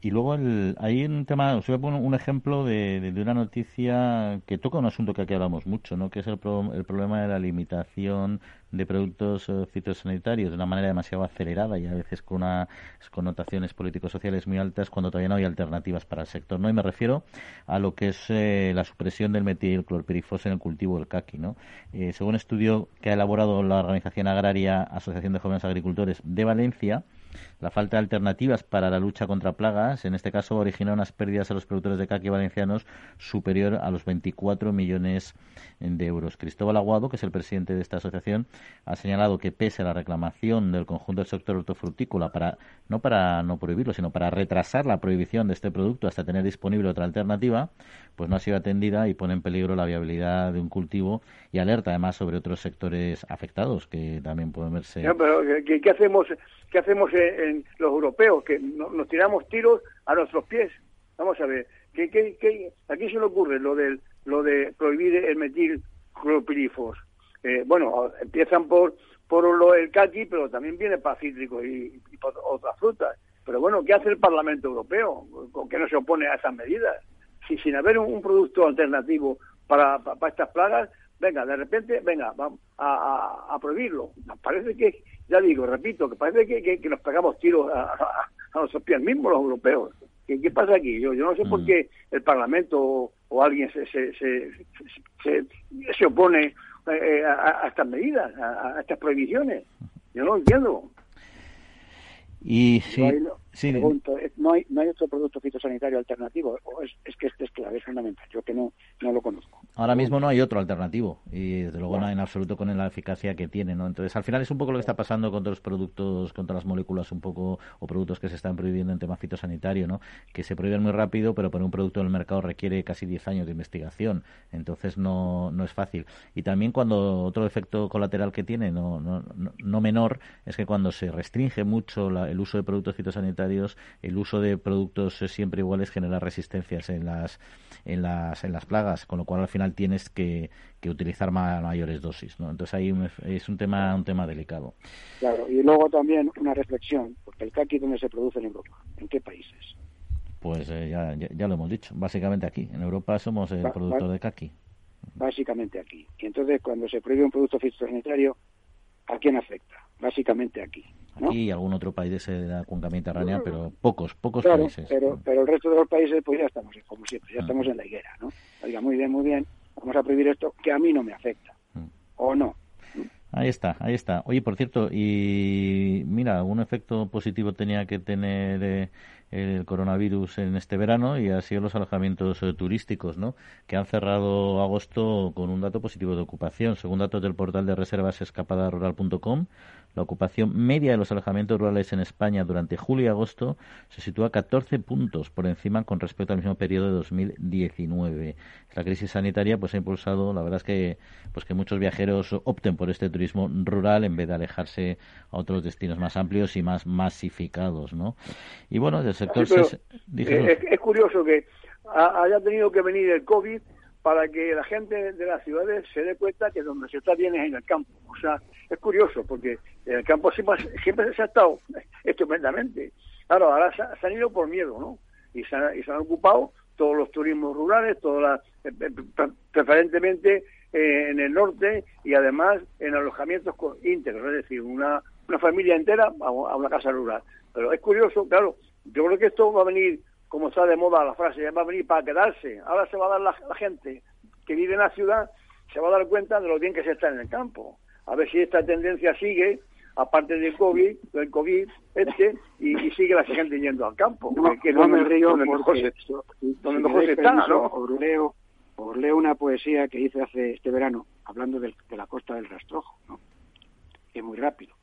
Y luego el, hay un tema, os voy a poner un ejemplo de, de, una noticia que toca un asunto que aquí hablamos mucho, ¿no? que es el, el problema de la limitación de productos eh, fitosanitarios de una manera demasiado acelerada y a veces con unas connotaciones político-sociales muy altas cuando todavía no hay alternativas para el sector. ¿no? Y me refiero a lo que es eh, la supresión del metilclorpirifos en el cultivo del caqui. ¿no? Eh, según un estudio que ha elaborado la organización agraria Asociación de Jóvenes Agricultores de Valencia, la falta de alternativas para la lucha contra plagas, en este caso, originó unas pérdidas a los productores de caqui valencianos superior a los 24 millones de euros. Cristóbal Aguado, que es el presidente de esta asociación, ha señalado que pese a la reclamación del conjunto del sector hortofrutícola para no para no prohibirlo, sino para retrasar la prohibición de este producto hasta tener disponible otra alternativa, pues no ha sido atendida y pone en peligro la viabilidad de un cultivo y alerta además sobre otros sectores afectados que también pueden verse. pero ¿qué, hacemos? ¿Qué hacemos los europeos? Que nos tiramos tiros a nuestros pies. Vamos a ver, ¿qué, qué, qué, se le ocurre lo del lo de prohibir el metil clorpirifos. Eh, bueno, empiezan por por lo del caqui, pero también viene para cítricos y, otras frutas. Pero bueno, ¿qué hace el Parlamento Europeo? ¿Con qué no se opone a esas medidas? Si sin haber un, producto alternativo para, para, estas plagas, venga, de repente, venga, vamos a, a, prohibirlo. Parece que, ya digo, repito, que parece que, que, nos pegamos tiros a, a, a, nuestros pies mismos los europeos. ¿Qué, qué pasa aquí? Yo, yo no sé por mm. qué el Parlamento o alguien se, se, se, se, se opone eh, a, estas medidas, a, estas prohibiciones. Yo no lo entiendo. Y sí, Sí, ¿no hay, ¿no hay otro producto fitosanitario alternativo? ¿O es, es, que este es clave, es fundamental? Yo que no, no lo conozco. Ahora mismo no hay otro alternativo y desde luego no en absoluto con la eficacia que tiene, ¿no? Entonces, al final es un poco lo que está pasando contra los productos, contra las moléculas un poco, o productos que se están prohibiendo en tema fitosanitario, ¿no? Que se prohíben muy rápido, pero poner un producto en el mercado requiere casi 10 años de investigación. Entonces, no, no es fácil. Y también cuando otro efecto colateral que tiene, no, no, no menor, es que cuando se restringe mucho el uso de productos fitosanitarios, el uso de productos siempre iguales genera resistencias en las, en las, en las plagas, con lo cual al final tienes que, que utilizar mayores dosis. ¿no? Entonces ahí es un tema, un tema delicado. Claro, y luego también una reflexión, porque el caqui ¿dónde se produce en Europa? ¿En qué países? Pues eh, ya, ya, lo hemos dicho, básicamente aquí. En Europa somos el productor de caqui. Básicamente aquí. Y entonces cuando se prohíbe un producto fitosanitario, ¿a quién afecta? Básicamente aquí. Aquí y algún otro país de la cuenca mediterránea, pero pocos, pocos países. Pero, pero el resto de los países, pues ya estamos, como siempre, ya mm. estamos en la higuera, ¿no? Oiga, muy bien, muy bien, vamos a prohibir esto que a mí no me afecta, mm. o no. Ahí está, ahí está. Oye, por cierto, y mira, algún efecto positivo tenía que tener eh, el coronavirus en este verano y ha sido los alojamientos eh, turísticos, ¿no? Que han cerrado agosto con un dato positivo de ocupación. Según datos del portal de reservas escapadarural.com, la ocupación media de los alojamientos rurales en España durante julio y agosto se sitúa 14 puntos por encima con respecto al mismo periodo de 2019. La crisis sanitaria pues ha impulsado, la verdad es que pues que muchos viajeros opten por este turismo rural en vez de alejarse a otros destinos más amplios y más masificados, ¿no? Y bueno, del sector eh, es, curioso que haya tenido que venir el COVID para que la gente de las ciudades se dé cuenta que donde se está bien es en el campo. O sea, es curioso, porque en el campo siempre, siempre se ha estado [laughs] estupendamente. Claro, ahora se, han ido por miedo, ¿no? Y se, han, ocupado todos los turismos rurales, todas eh, eh, preferentemente eh, en el norte y además en alojamientos íntegros, es decir, una, una familia entera a una casa rural. Pero es curioso, claro, yo creo que esto va a venir como está de moda la frase, ya va a venir para quedarse. Ahora se va a dar la, gente que vive en la ciudad, se va a dar cuenta de lo bien que se está en el campo. A ver si esta tendencia sigue, aparte del COVID, del COVID este, y, sigue la gente yendo al campo. No, que no me río donde mejor se, donde está, ¿no? Os leo, una poesía que hice hace este verano, hablando de, de la costa del rastrojo, ¿no? Que es muy rápido.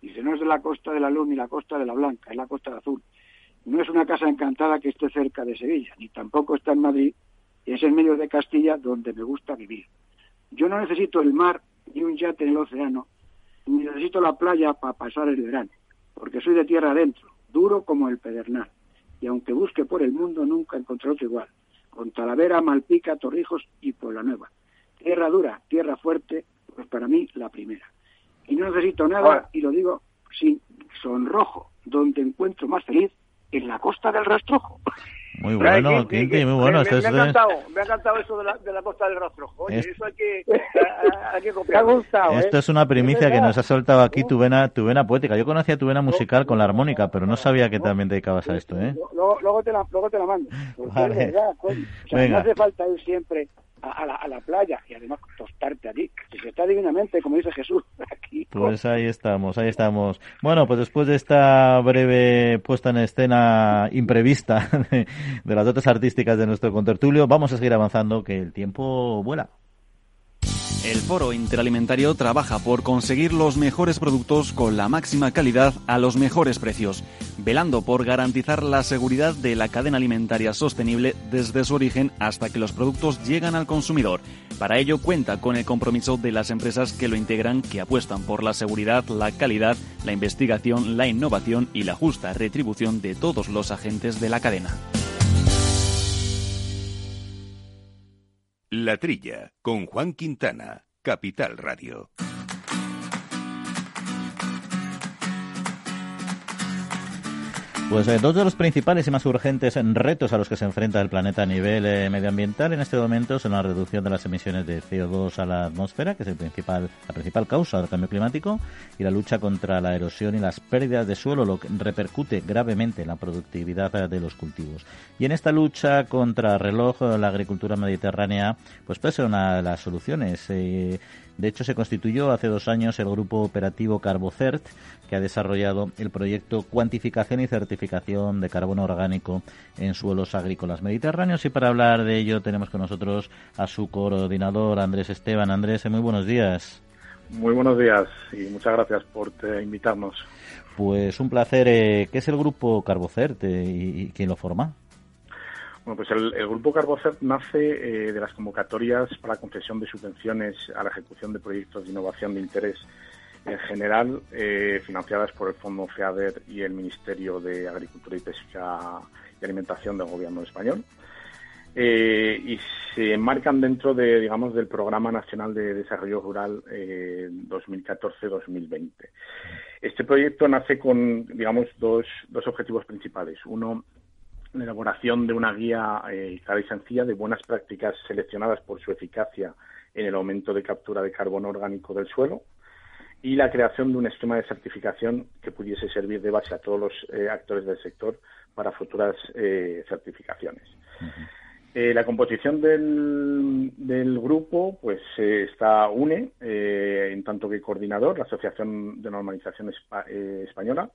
Dice, no es de la costa de la luz ni la costa de la blanca, es la costa de azul no es una casa encantada que esté cerca de Sevilla, ni tampoco está en Madrid, es en medio de Castilla donde me gusta vivir. Yo no necesito el mar ni un yate en el océano, ni necesito la playa para pasar el verano, porque soy de tierra adentro, duro como el pedernal, y aunque busque por el mundo nunca encontré otro igual, con Talavera, Malpica, Torrijos y Puebla Nueva. Tierra dura, tierra fuerte, pues para mí la primera. Y no necesito nada, y lo digo sin sonrojo, donde encuentro más feliz en la costa del Rastrojo. Muy bueno, Quinti, muy bueno. Me, me, ha encantado, me, ha encantado, eso de la, de la costa del Rastrojo. Oye, eso hay que, hay que copiar. Me ha gustado, Esto ¿eh? es una primicia que nos ha soltado aquí tu vena, tu vena poética. Yo conocía tu vena musical con la armónica, pero no sabía que también te dedicabas a esto, ¿eh? Luego, te, la, luego te la mando. Vale. Es verdad, O sea, no hace falta ir siempre a, la, a la playa y además tostarte allí, que se está divinamente, como dice Jesús. Pues ahí estamos, ahí estamos. Bueno, pues después de esta breve puesta en escena imprevista [laughs] de, de las dotes artísticas de nuestro contertulio, vamos a seguir avanzando, que el tiempo vuela. El Foro Interalimentario trabaja por conseguir los mejores productos con la máxima calidad a los mejores precios, velando por garantizar la seguridad de la cadena alimentaria sostenible desde su origen hasta que los productos llegan al consumidor. Para ello cuenta con el compromiso de las empresas que lo integran, que apuestan por la seguridad, la calidad, la investigación, la innovación y la justa retribución de todos los agentes de la cadena. La Trilla, con Juan Quintana, Capital Radio. Pues eh, dos de los principales y más urgentes retos a los que se enfrenta el planeta a nivel eh, medioambiental en este momento son la reducción de las emisiones de CO2 a la atmósfera, que es principal, la principal causa del cambio climático, y la lucha contra la erosión y las pérdidas de suelo, lo que repercute gravemente en la productividad eh, de los cultivos. Y en esta lucha contra el reloj, la agricultura mediterránea, pues puede ser una de las soluciones. De hecho, se constituyó hace dos años el grupo operativo CarboCert, que ha desarrollado el proyecto Cuantificación y Certificación de Carbono Orgánico en Suelos Agrícolas Mediterráneos. Y para hablar de ello tenemos con nosotros a su coordinador, Andrés Esteban. Andrés, muy buenos días. Muy buenos días y muchas gracias por invitarnos. Pues un placer. Eh, ¿Qué es el grupo CarboCert eh, y quién lo forma? Bueno, pues el, Grupo Carbocert nace eh, de las convocatorias para concesión de subvenciones a la ejecución de proyectos de innovación de interés en general, eh, financiadas por el Fondo FEADER y el Ministerio de Agricultura y Pesca y Alimentación del Gobierno español. Eh, y se enmarcan dentro de, digamos, del Programa Nacional de Desarrollo Rural 2014-2020. Este proyecto nace con, digamos, dos, dos objetivos principales. Uno, la elaboración de una guía eh, clara y sencilla de buenas prácticas seleccionadas por su eficacia en el aumento de captura de carbono orgánico del suelo y la creación de un esquema de certificación que pudiese servir de base a todos los eh, actores del sector para futuras eh, certificaciones. la composición del, del, grupo pues está UNE, en tanto que coordinador, la Asociación de Normalización Española,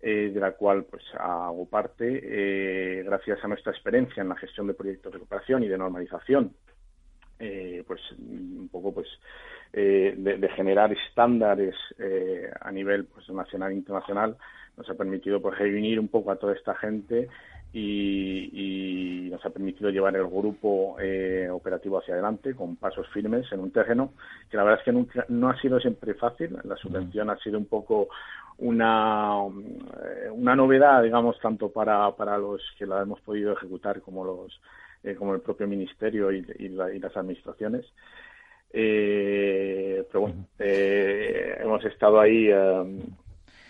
de la cual pues hago parte gracias a nuestra experiencia en la gestión de proyectos de cooperación y de normalización pues un poco pues de, generar estándares a nivel pues nacional e internacional nos ha permitido pues reunir un poco a toda esta gente y, nos ha permitido llevar el grupo eh, operativo hacia adelante con pasos firmes en un terreno que la verdad es que nunca, no ha sido siempre fácil. La subvención ha sido un poco una, eh, una novedad, digamos, tanto para, para los que la hemos podido ejecutar como los eh, como el propio ministerio y, las administraciones. pero bueno, hemos estado ahí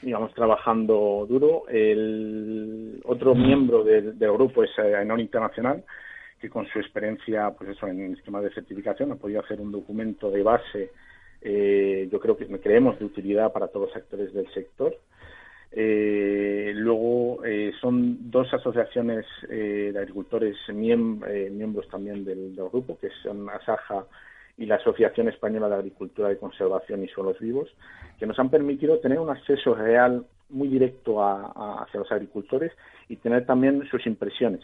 digamos, trabajando duro. El otro miembro del, grupo es Enor Internacional, que con su experiencia pues eso, en esquemas de certificación ha podido hacer un documento de base, eh, yo creo que creemos de utilidad para todos los actores del sector. Eh, luego eh, son dos asociaciones de agricultores miembros también del, del, grupo, que son Asaja y la Asociación Española de Agricultura de Conservación y Suelos Vivos, que nos han permitido tener un acceso real muy directo a, hacia los agricultores y tener también sus impresiones,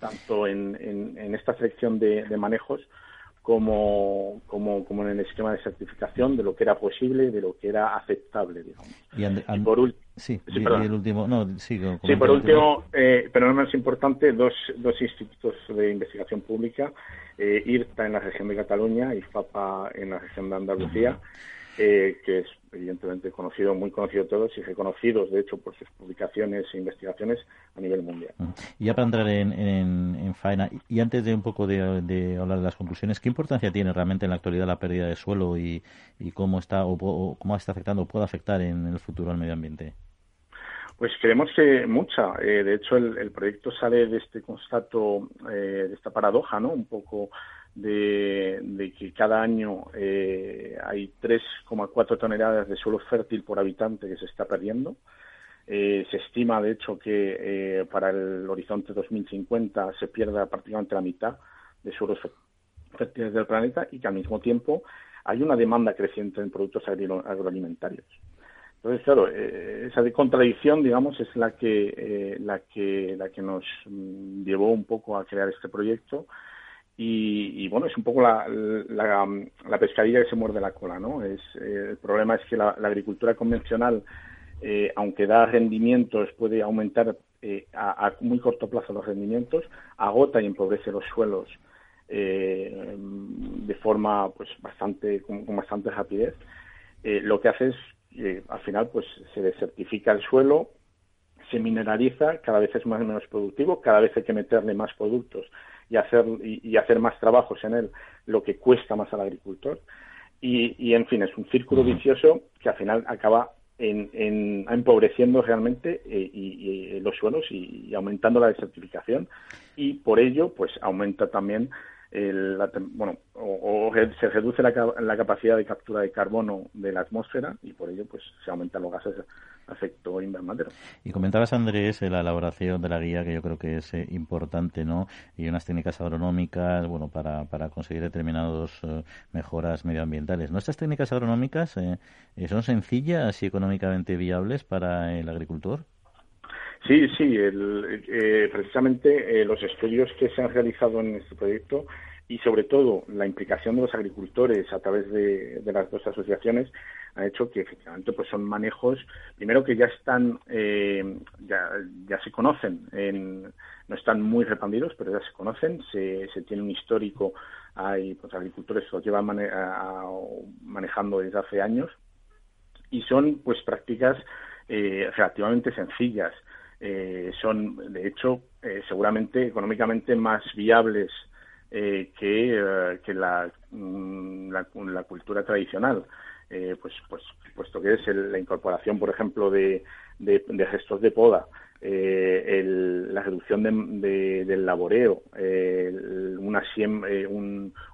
tanto en, en, esta selección de, manejos como, como, como, en el esquema de certificación de lo que era posible, de lo que era aceptable, digamos. Y, por último, sí, el último, no, sí, por último, eh, pero no menos importante, dos, dos institutos de investigación pública eh, IRTA en la región de Cataluña y FAPA en la región de Andalucía, eh, que es evidentemente conocido, muy conocido todos y reconocidos, de hecho, por sus publicaciones e investigaciones a nivel mundial. Y ya para entrar en, en, faena, y antes de un poco de, hablar de las conclusiones, ¿qué importancia tiene realmente en la actualidad la pérdida de suelo y, cómo está o, cómo está afectando o puede afectar en el futuro al medio ambiente? Pues creemos que mucha. Eh, de hecho, el, proyecto sale de este constato, eh, de esta paradoja, ¿no? Un poco de, que cada año eh, hay 3,4 toneladas de suelo fértil por habitante que se está perdiendo. se estima, de hecho, que para el horizonte 2050 se pierda prácticamente la mitad de suelos fértiles del planeta y que al mismo tiempo hay una demanda creciente en productos agroalimentarios. Entonces, claro, eh, esa contradicción, digamos, es la que, eh, la que, la que nos mm, llevó un poco a crear este proyecto. Y, bueno, es un poco la, la, pescadilla que se muerde la cola, ¿no? Es, eh, el problema es que la, agricultura convencional, aunque da rendimientos, puede aumentar a, muy corto plazo los rendimientos, agota y empobrece los suelos de forma pues bastante con, con bastante rapidez. lo que hace es al final pues se desertifica el suelo, se mineraliza, cada vez es más menos productivo, cada vez hay que meterle más productos y hacer, y, hacer más trabajos en él, lo que cuesta más al agricultor. Y, en fin, es un círculo vicioso que al final acaba en, empobreciendo realmente eh, y, los suelos y, aumentando la desertificación y por ello pues aumenta también el, bueno, o, se reduce la, la, capacidad de captura de carbono de la atmósfera y por ello pues se aumentan los gases invernadero. Y comentabas, Andrés, la elaboración de la guía que yo creo que es eh, importante, ¿no? Y unas técnicas agronómicas, bueno, para, para conseguir determinadas eh, mejoras medioambientales. ¿Nuestras técnicas agronómicas eh, son sencillas y económicamente viables para el agricultor? Sí, sí, eh, precisamente eh, los estudios que se han realizado en este proyecto y sobre todo la implicación de los agricultores a través de, las dos asociaciones ha hecho que efectivamente pues son manejos primero que ya están eh, ya, se conocen no están muy repandidos pero ya se conocen se, se tiene un histórico hay pues agricultores que los llevan manejando desde hace años y son pues prácticas relativamente sencillas eh, son, de hecho, eh, seguramente económicamente más viables eh, que, que la, mm, la, cultura tradicional. pues, pues, puesto que es la incorporación, por ejemplo, de, de, gestos de poda, la reducción de, del laboreo, una,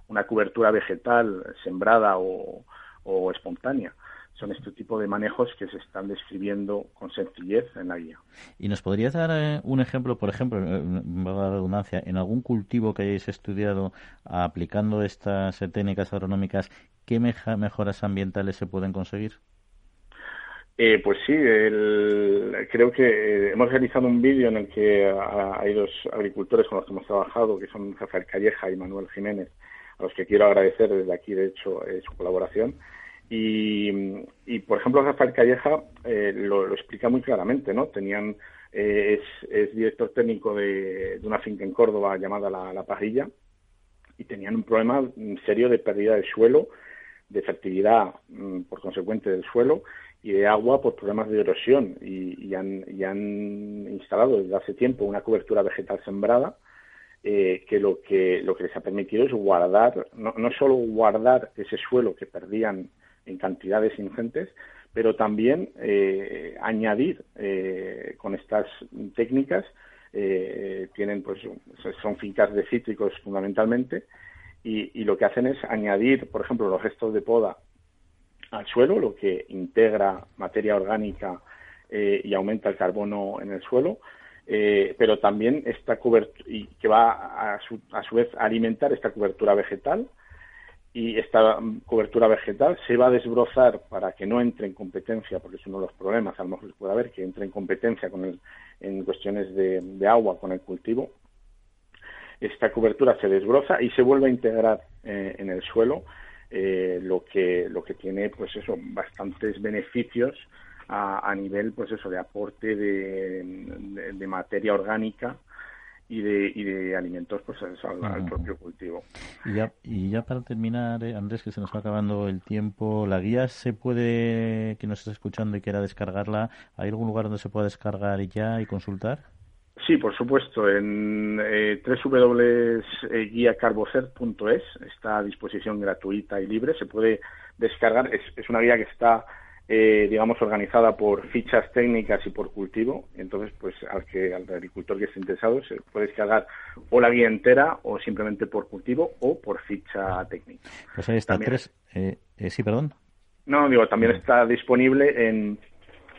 una cobertura vegetal sembrada o espontánea son este tipo de manejos que se están describiendo con sencillez en la guía. ¿Y nos podrías dar eh, un ejemplo, por ejemplo, eh, la redundancia, en algún cultivo que hayáis estudiado aplicando estas técnicas agronómicas, qué mejoras ambientales se pueden conseguir? Eh, pues sí, creo que hemos realizado un vídeo en el que hay dos agricultores con los que hemos trabajado, que son Rafael Calleja y Manuel Jiménez, a los que quiero agradecer desde aquí, de hecho, eh, su colaboración. Y, por ejemplo, Rafael Calleja eh, lo, explica muy claramente, ¿no? Tenían, es, director técnico de, una finca en Córdoba llamada La, la Pajilla y tenían un problema serio de pérdida de suelo, de fertilidad mm, por consecuente del suelo y de agua por problemas de erosión y, han, instalado desde hace tiempo una cobertura vegetal sembrada eh, que lo que lo que les ha permitido es guardar no, no solo guardar ese suelo que perdían en cantidades ingentes pero también eh, añadir eh, con estas técnicas tienen pues son fincas de cítricos fundamentalmente y, lo que hacen es añadir por ejemplo los restos de poda al suelo, lo que integra materia orgánica eh, y aumenta el carbono en el suelo, eh, pero también esta cobertura, y que va a su, a su vez a alimentar esta cobertura vegetal, y esta cobertura vegetal se va a desbrozar para que no entre en competencia, porque es uno de los problemas, a lo mejor puede haber, que entre en competencia con el, en cuestiones de, agua con el cultivo. Esta cobertura se desbroza y se vuelve a integrar eh, en el suelo eh, lo que lo que tiene pues eso bastantes beneficios a, nivel pues eso de aporte de, materia orgánica y de, y de alimentos pues al, propio cultivo. Y ya, y ya para terminar, eh, Andrés, que se nos va acabando el tiempo, ¿la guía se puede, que nos está escuchando y quiera descargarla, ¿hay algún lugar donde se pueda descargar ya y consultar? Sí, por supuesto. En eh, www.guiacarbocert.es está a disposición gratuita y libre. Se puede descargar. Es, una guía que está, eh, digamos, organizada por fichas técnicas y por cultivo. Entonces, pues al que al agricultor que esté interesado se puede descargar o la guía entera o simplemente por cultivo o por ficha técnica. Pues ahí está. tres, eh, eh, sí, perdón. No, digo, también está disponible en,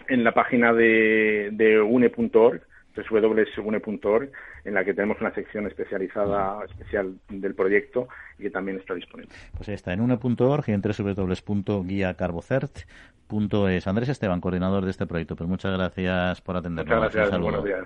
en la página de, de une.org www.segune.org, en la que tenemos una sección especializada, especial del proyecto y que también está disponible. Pues ahí está, en une.org y en www.guiacarbocert.es. Andrés Esteban, coordinador de este proyecto, pues muchas gracias por atendernos. Muchas gracias, buenos días.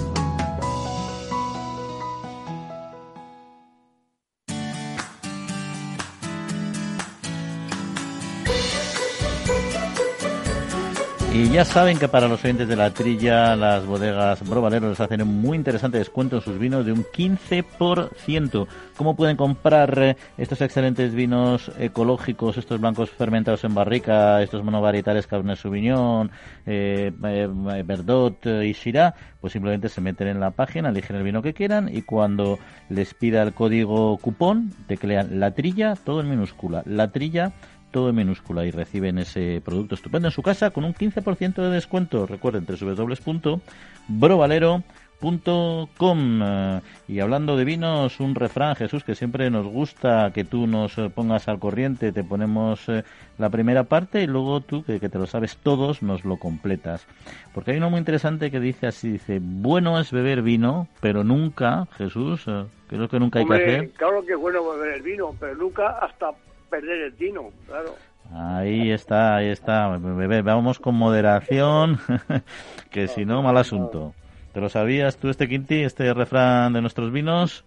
Y ya saben que para los oyentes de la trilla, las bodegas Brovalero hacen un muy interesante descuento en sus vinos de un 15%. ¿Cómo pueden comprar eh, estos excelentes vinos ecológicos, estos blancos fermentados en barrica, estos monovarietales Cabernet Sauvignon, eh, eh, Verdot y Syrah? Pues simplemente se meten en la página, eligen el vino que quieran y cuando les pida el código cupón, teclean la trilla, todo en minúscula, la trilla todo en minúscula y reciben ese producto estupendo en su casa con un 15% de descuento. Recuerden www.brovalero.com y hablando de vinos, un refrán, Jesús, que siempre nos gusta que tú nos pongas al corriente, te ponemos eh, la primera parte y luego tú, que, te lo sabes todos, nos lo completas. Porque hay uno muy interesante que dice así, dice, bueno es beber vino, pero nunca, Jesús, eh, que lo que nunca hay que hacer. Claro que es bueno beber el vino, pero nunca hasta perder el tino, claro. Ahí está, ahí está. Vamos con moderación, [laughs] que si no, mal asunto. ¿Te lo sabías tú este Quinti, este refrán de nuestros vinos?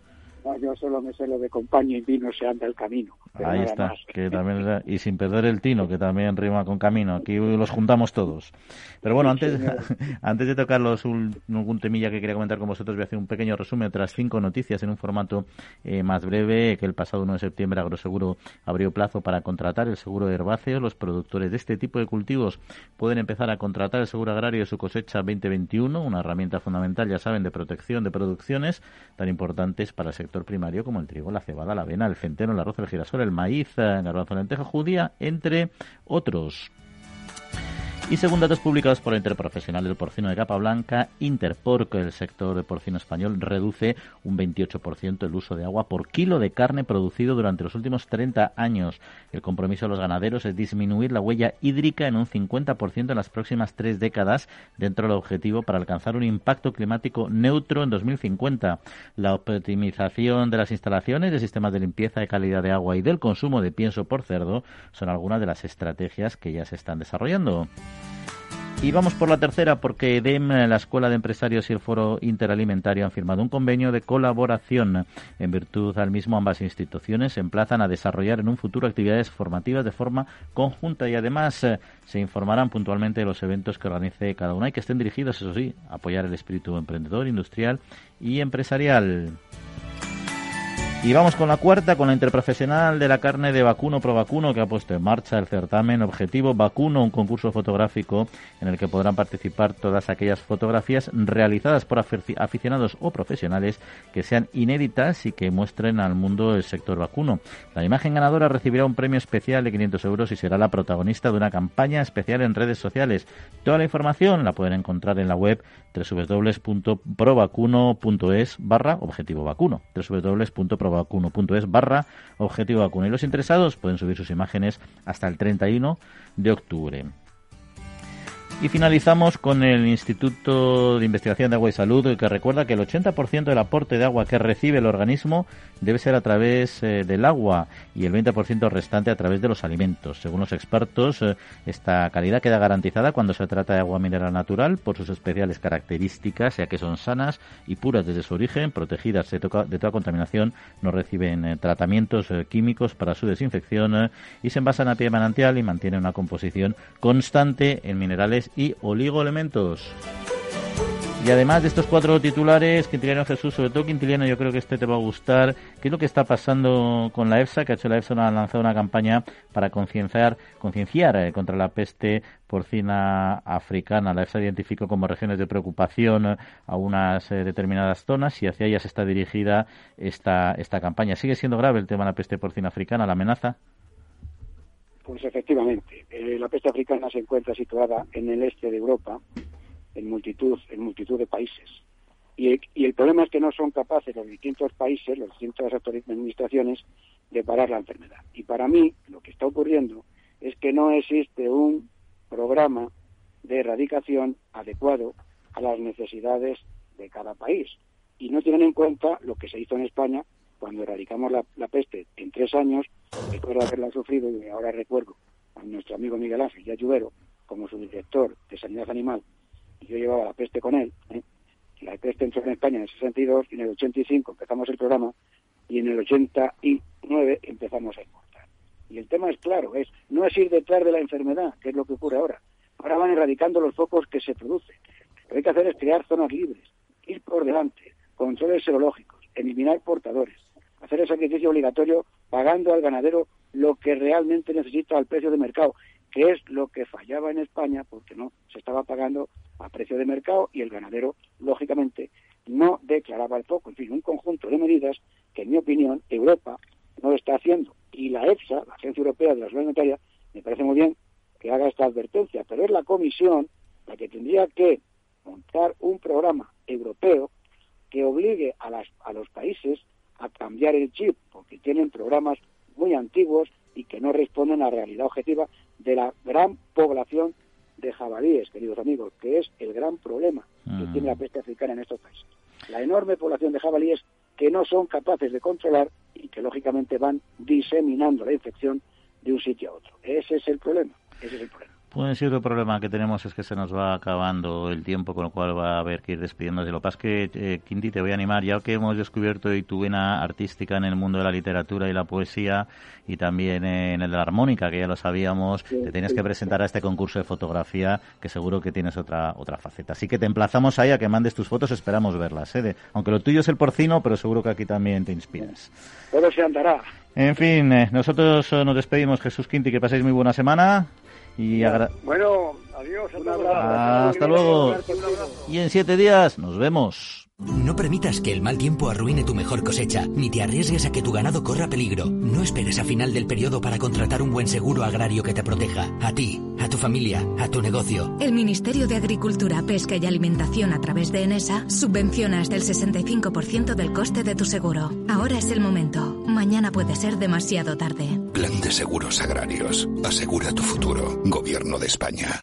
Yo solo me sé lo de compañía y vino se anda el camino. Ahí está, que también, y sin perder el tino, que también rima con camino. Aquí los juntamos todos. Pero bueno, antes, [laughs] antes de tocar los un, temilla que quería comentar con vosotros, voy a hacer un pequeño resumen de otras cinco noticias en un formato eh, más breve, que el pasado 1 de septiembre Agroseguro abrió plazo para contratar el seguro de herbáceos. Los productores de este tipo de cultivos pueden empezar a contratar el seguro agrario de su cosecha 2021, una herramienta fundamental, ya saben, de protección de producciones tan importantes para el sector primario como el trigo, la cebada, la avena, el centeno, el arroz, el girasol, el maíz, el garbanzo, la lenteja judía, entre otros. Y según datos publicados por el Interprofesional del Porcino de Capa Blanca, Interporc, el sector de porcino español, reduce un 28% el uso de agua por kilo de carne producido durante los últimos 30 años. El compromiso de los ganaderos es disminuir la huella hídrica en un 50% en las próximas tres décadas, dentro del objetivo para alcanzar un impacto climático neutro en 2050. La optimización de las instalaciones, de sistemas de limpieza, de calidad de agua y del consumo de pienso por cerdo son algunas de las estrategias que ya se están desarrollando. Y vamos por la tercera porque EDEM, la Escuela de Empresarios y el Foro Interalimentario han firmado un convenio de colaboración. En virtud al mismo, ambas instituciones se emplazan a desarrollar en un futuro actividades formativas de forma conjunta y además eh, se informarán puntualmente de los eventos que organice cada una y que estén dirigidos, eso sí, a apoyar el espíritu emprendedor, industrial y empresarial. Y vamos con la cuarta, con la interprofesional de la carne de Vacuno Pro Vacuno, que ha puesto en marcha el certamen Objetivo Vacuno, un concurso fotográfico en el que podrán participar todas aquellas fotografías realizadas por aficionados o profesionales que sean inéditas y que muestren al mundo el sector vacuno. La imagen ganadora recibirá un premio especial de 500 euros y será la protagonista de una campaña especial en redes sociales. Toda la información la pueden encontrar en la web www.provacuno.es barra objetivo vacuno. www.provacuno.es barra objetivo vacuno. Y los interesados pueden subir sus imágenes hasta el 31 de octubre. Y finalizamos con el Instituto de Investigación de Agua y Salud, que recuerda que el 80% del aporte de agua que recibe el organismo debe ser a través eh, del agua y el 20% restante a través de los alimentos. Según los expertos, eh, esta calidad queda garantizada cuando se trata de agua mineral natural por sus especiales características, ya que son sanas y puras desde su origen, protegidas de, toda contaminación, no reciben eh, tratamientos químicos para su desinfección y se envasan a pie de manantial y mantienen una composición constante en minerales y oligoelementos. Y además de estos cuatro titulares, Quintiliano Jesús, sobre todo Quintiliano, yo creo que este te va a gustar. ¿Qué es lo que está pasando con la EFSA? Que ha hecho la EFSA, ha lanzado una campaña para concienciar, concienciar eh, contra la peste porcina africana. La EFSA identificó como regiones de preocupación a unas eh, determinadas zonas y hacia ellas está dirigida esta, esta campaña. ¿Sigue siendo grave el tema de la peste porcina africana, la amenaza? Pues efectivamente, eh, la peste africana se encuentra situada en el este de Europa, en multitud, en multitud de países. Y, el problema es que no son capaces los distintos países, las distintas administraciones, de parar la enfermedad. Y para mí, lo que está ocurriendo es que no existe un programa de erradicación adecuado a las necesidades de cada país. Y no tienen en cuenta lo que se hizo en España cuando erradicamos la, peste en tres años, recuerdo haberla sufrido y ahora recuerdo a nuestro amigo Miguel Ángel Yayubero como su director de Sanidad Animal, y yo llevaba la peste con él. ¿eh? La peste entró en España en el 62 y en el 85 empezamos el programa y en el 89 empezamos a importar. Y el tema es claro, es no es ir detrás de la enfermedad, que es lo que ocurre ahora. Ahora van erradicando los focos que se producen. Lo que hay que hacer es crear zonas libres, ir por delante, controles serológicos, eliminar portadores, hacer el sacrificio obligatorio pagando al ganadero lo que realmente necesita al precio de mercado, que es lo que fallaba en España porque no se estaba pagando a precio de mercado y el ganadero, lógicamente, no declaraba el poco. En fin, un conjunto de medidas que, en mi opinión, Europa no está haciendo. Y la EFSA, la Agencia Europea de la Salud Alimentaria, me parece muy bien que haga esta advertencia, pero es la Comisión la que tendría que montar un programa europeo que obligue a, las, a los países a cambiar el chip, porque tienen programas muy antiguos y que no responden a la realidad objetiva de la gran población de jabalíes, queridos amigos, que es el gran problema que tiene la peste africana en estos países. La enorme población de jabalíes que no son capaces de controlar y que lógicamente van diseminando la infección de un sitio a otro. Ese es el problema. Ese es el problema. Pues sí, otro problema que tenemos es que se nos va acabando el tiempo, con lo cual va a haber que ir despidiéndose. Lo que pasa es que, eh, Quinti, te voy a animar, ya que hemos descubierto hoy tu vena artística en el mundo de la literatura y la poesía, y también en el de la armónica, que ya lo sabíamos, te tenías que presentar a este concurso de fotografía, que seguro que tienes otra otra faceta. Así que te emplazamos ahí a que mandes tus fotos, esperamos verlas. ¿eh? aunque lo tuyo es el porcino, pero seguro que aquí también te inspiras. Todo se andará. En fin, eh, nosotros eh, nos despedimos, Jesús Quinti, que paséis muy buena semana. Y bueno, adiós. Hasta luego. Y en siete días nos vemos. No permitas que el mal tiempo arruine tu mejor cosecha, ni te arriesgues a que tu ganado corra peligro. No esperes a final del periodo para contratar un buen seguro agrario que te proteja. A ti, a tu familia, a tu negocio. El Ministerio de Agricultura, Pesca y Alimentación a través de ENESA subvenciona hasta el 65% del coste de tu seguro. Ahora es el momento. Mañana puede ser demasiado tarde. Plan de Seguros Agrarios. Asegura tu futuro. Gobierno de España.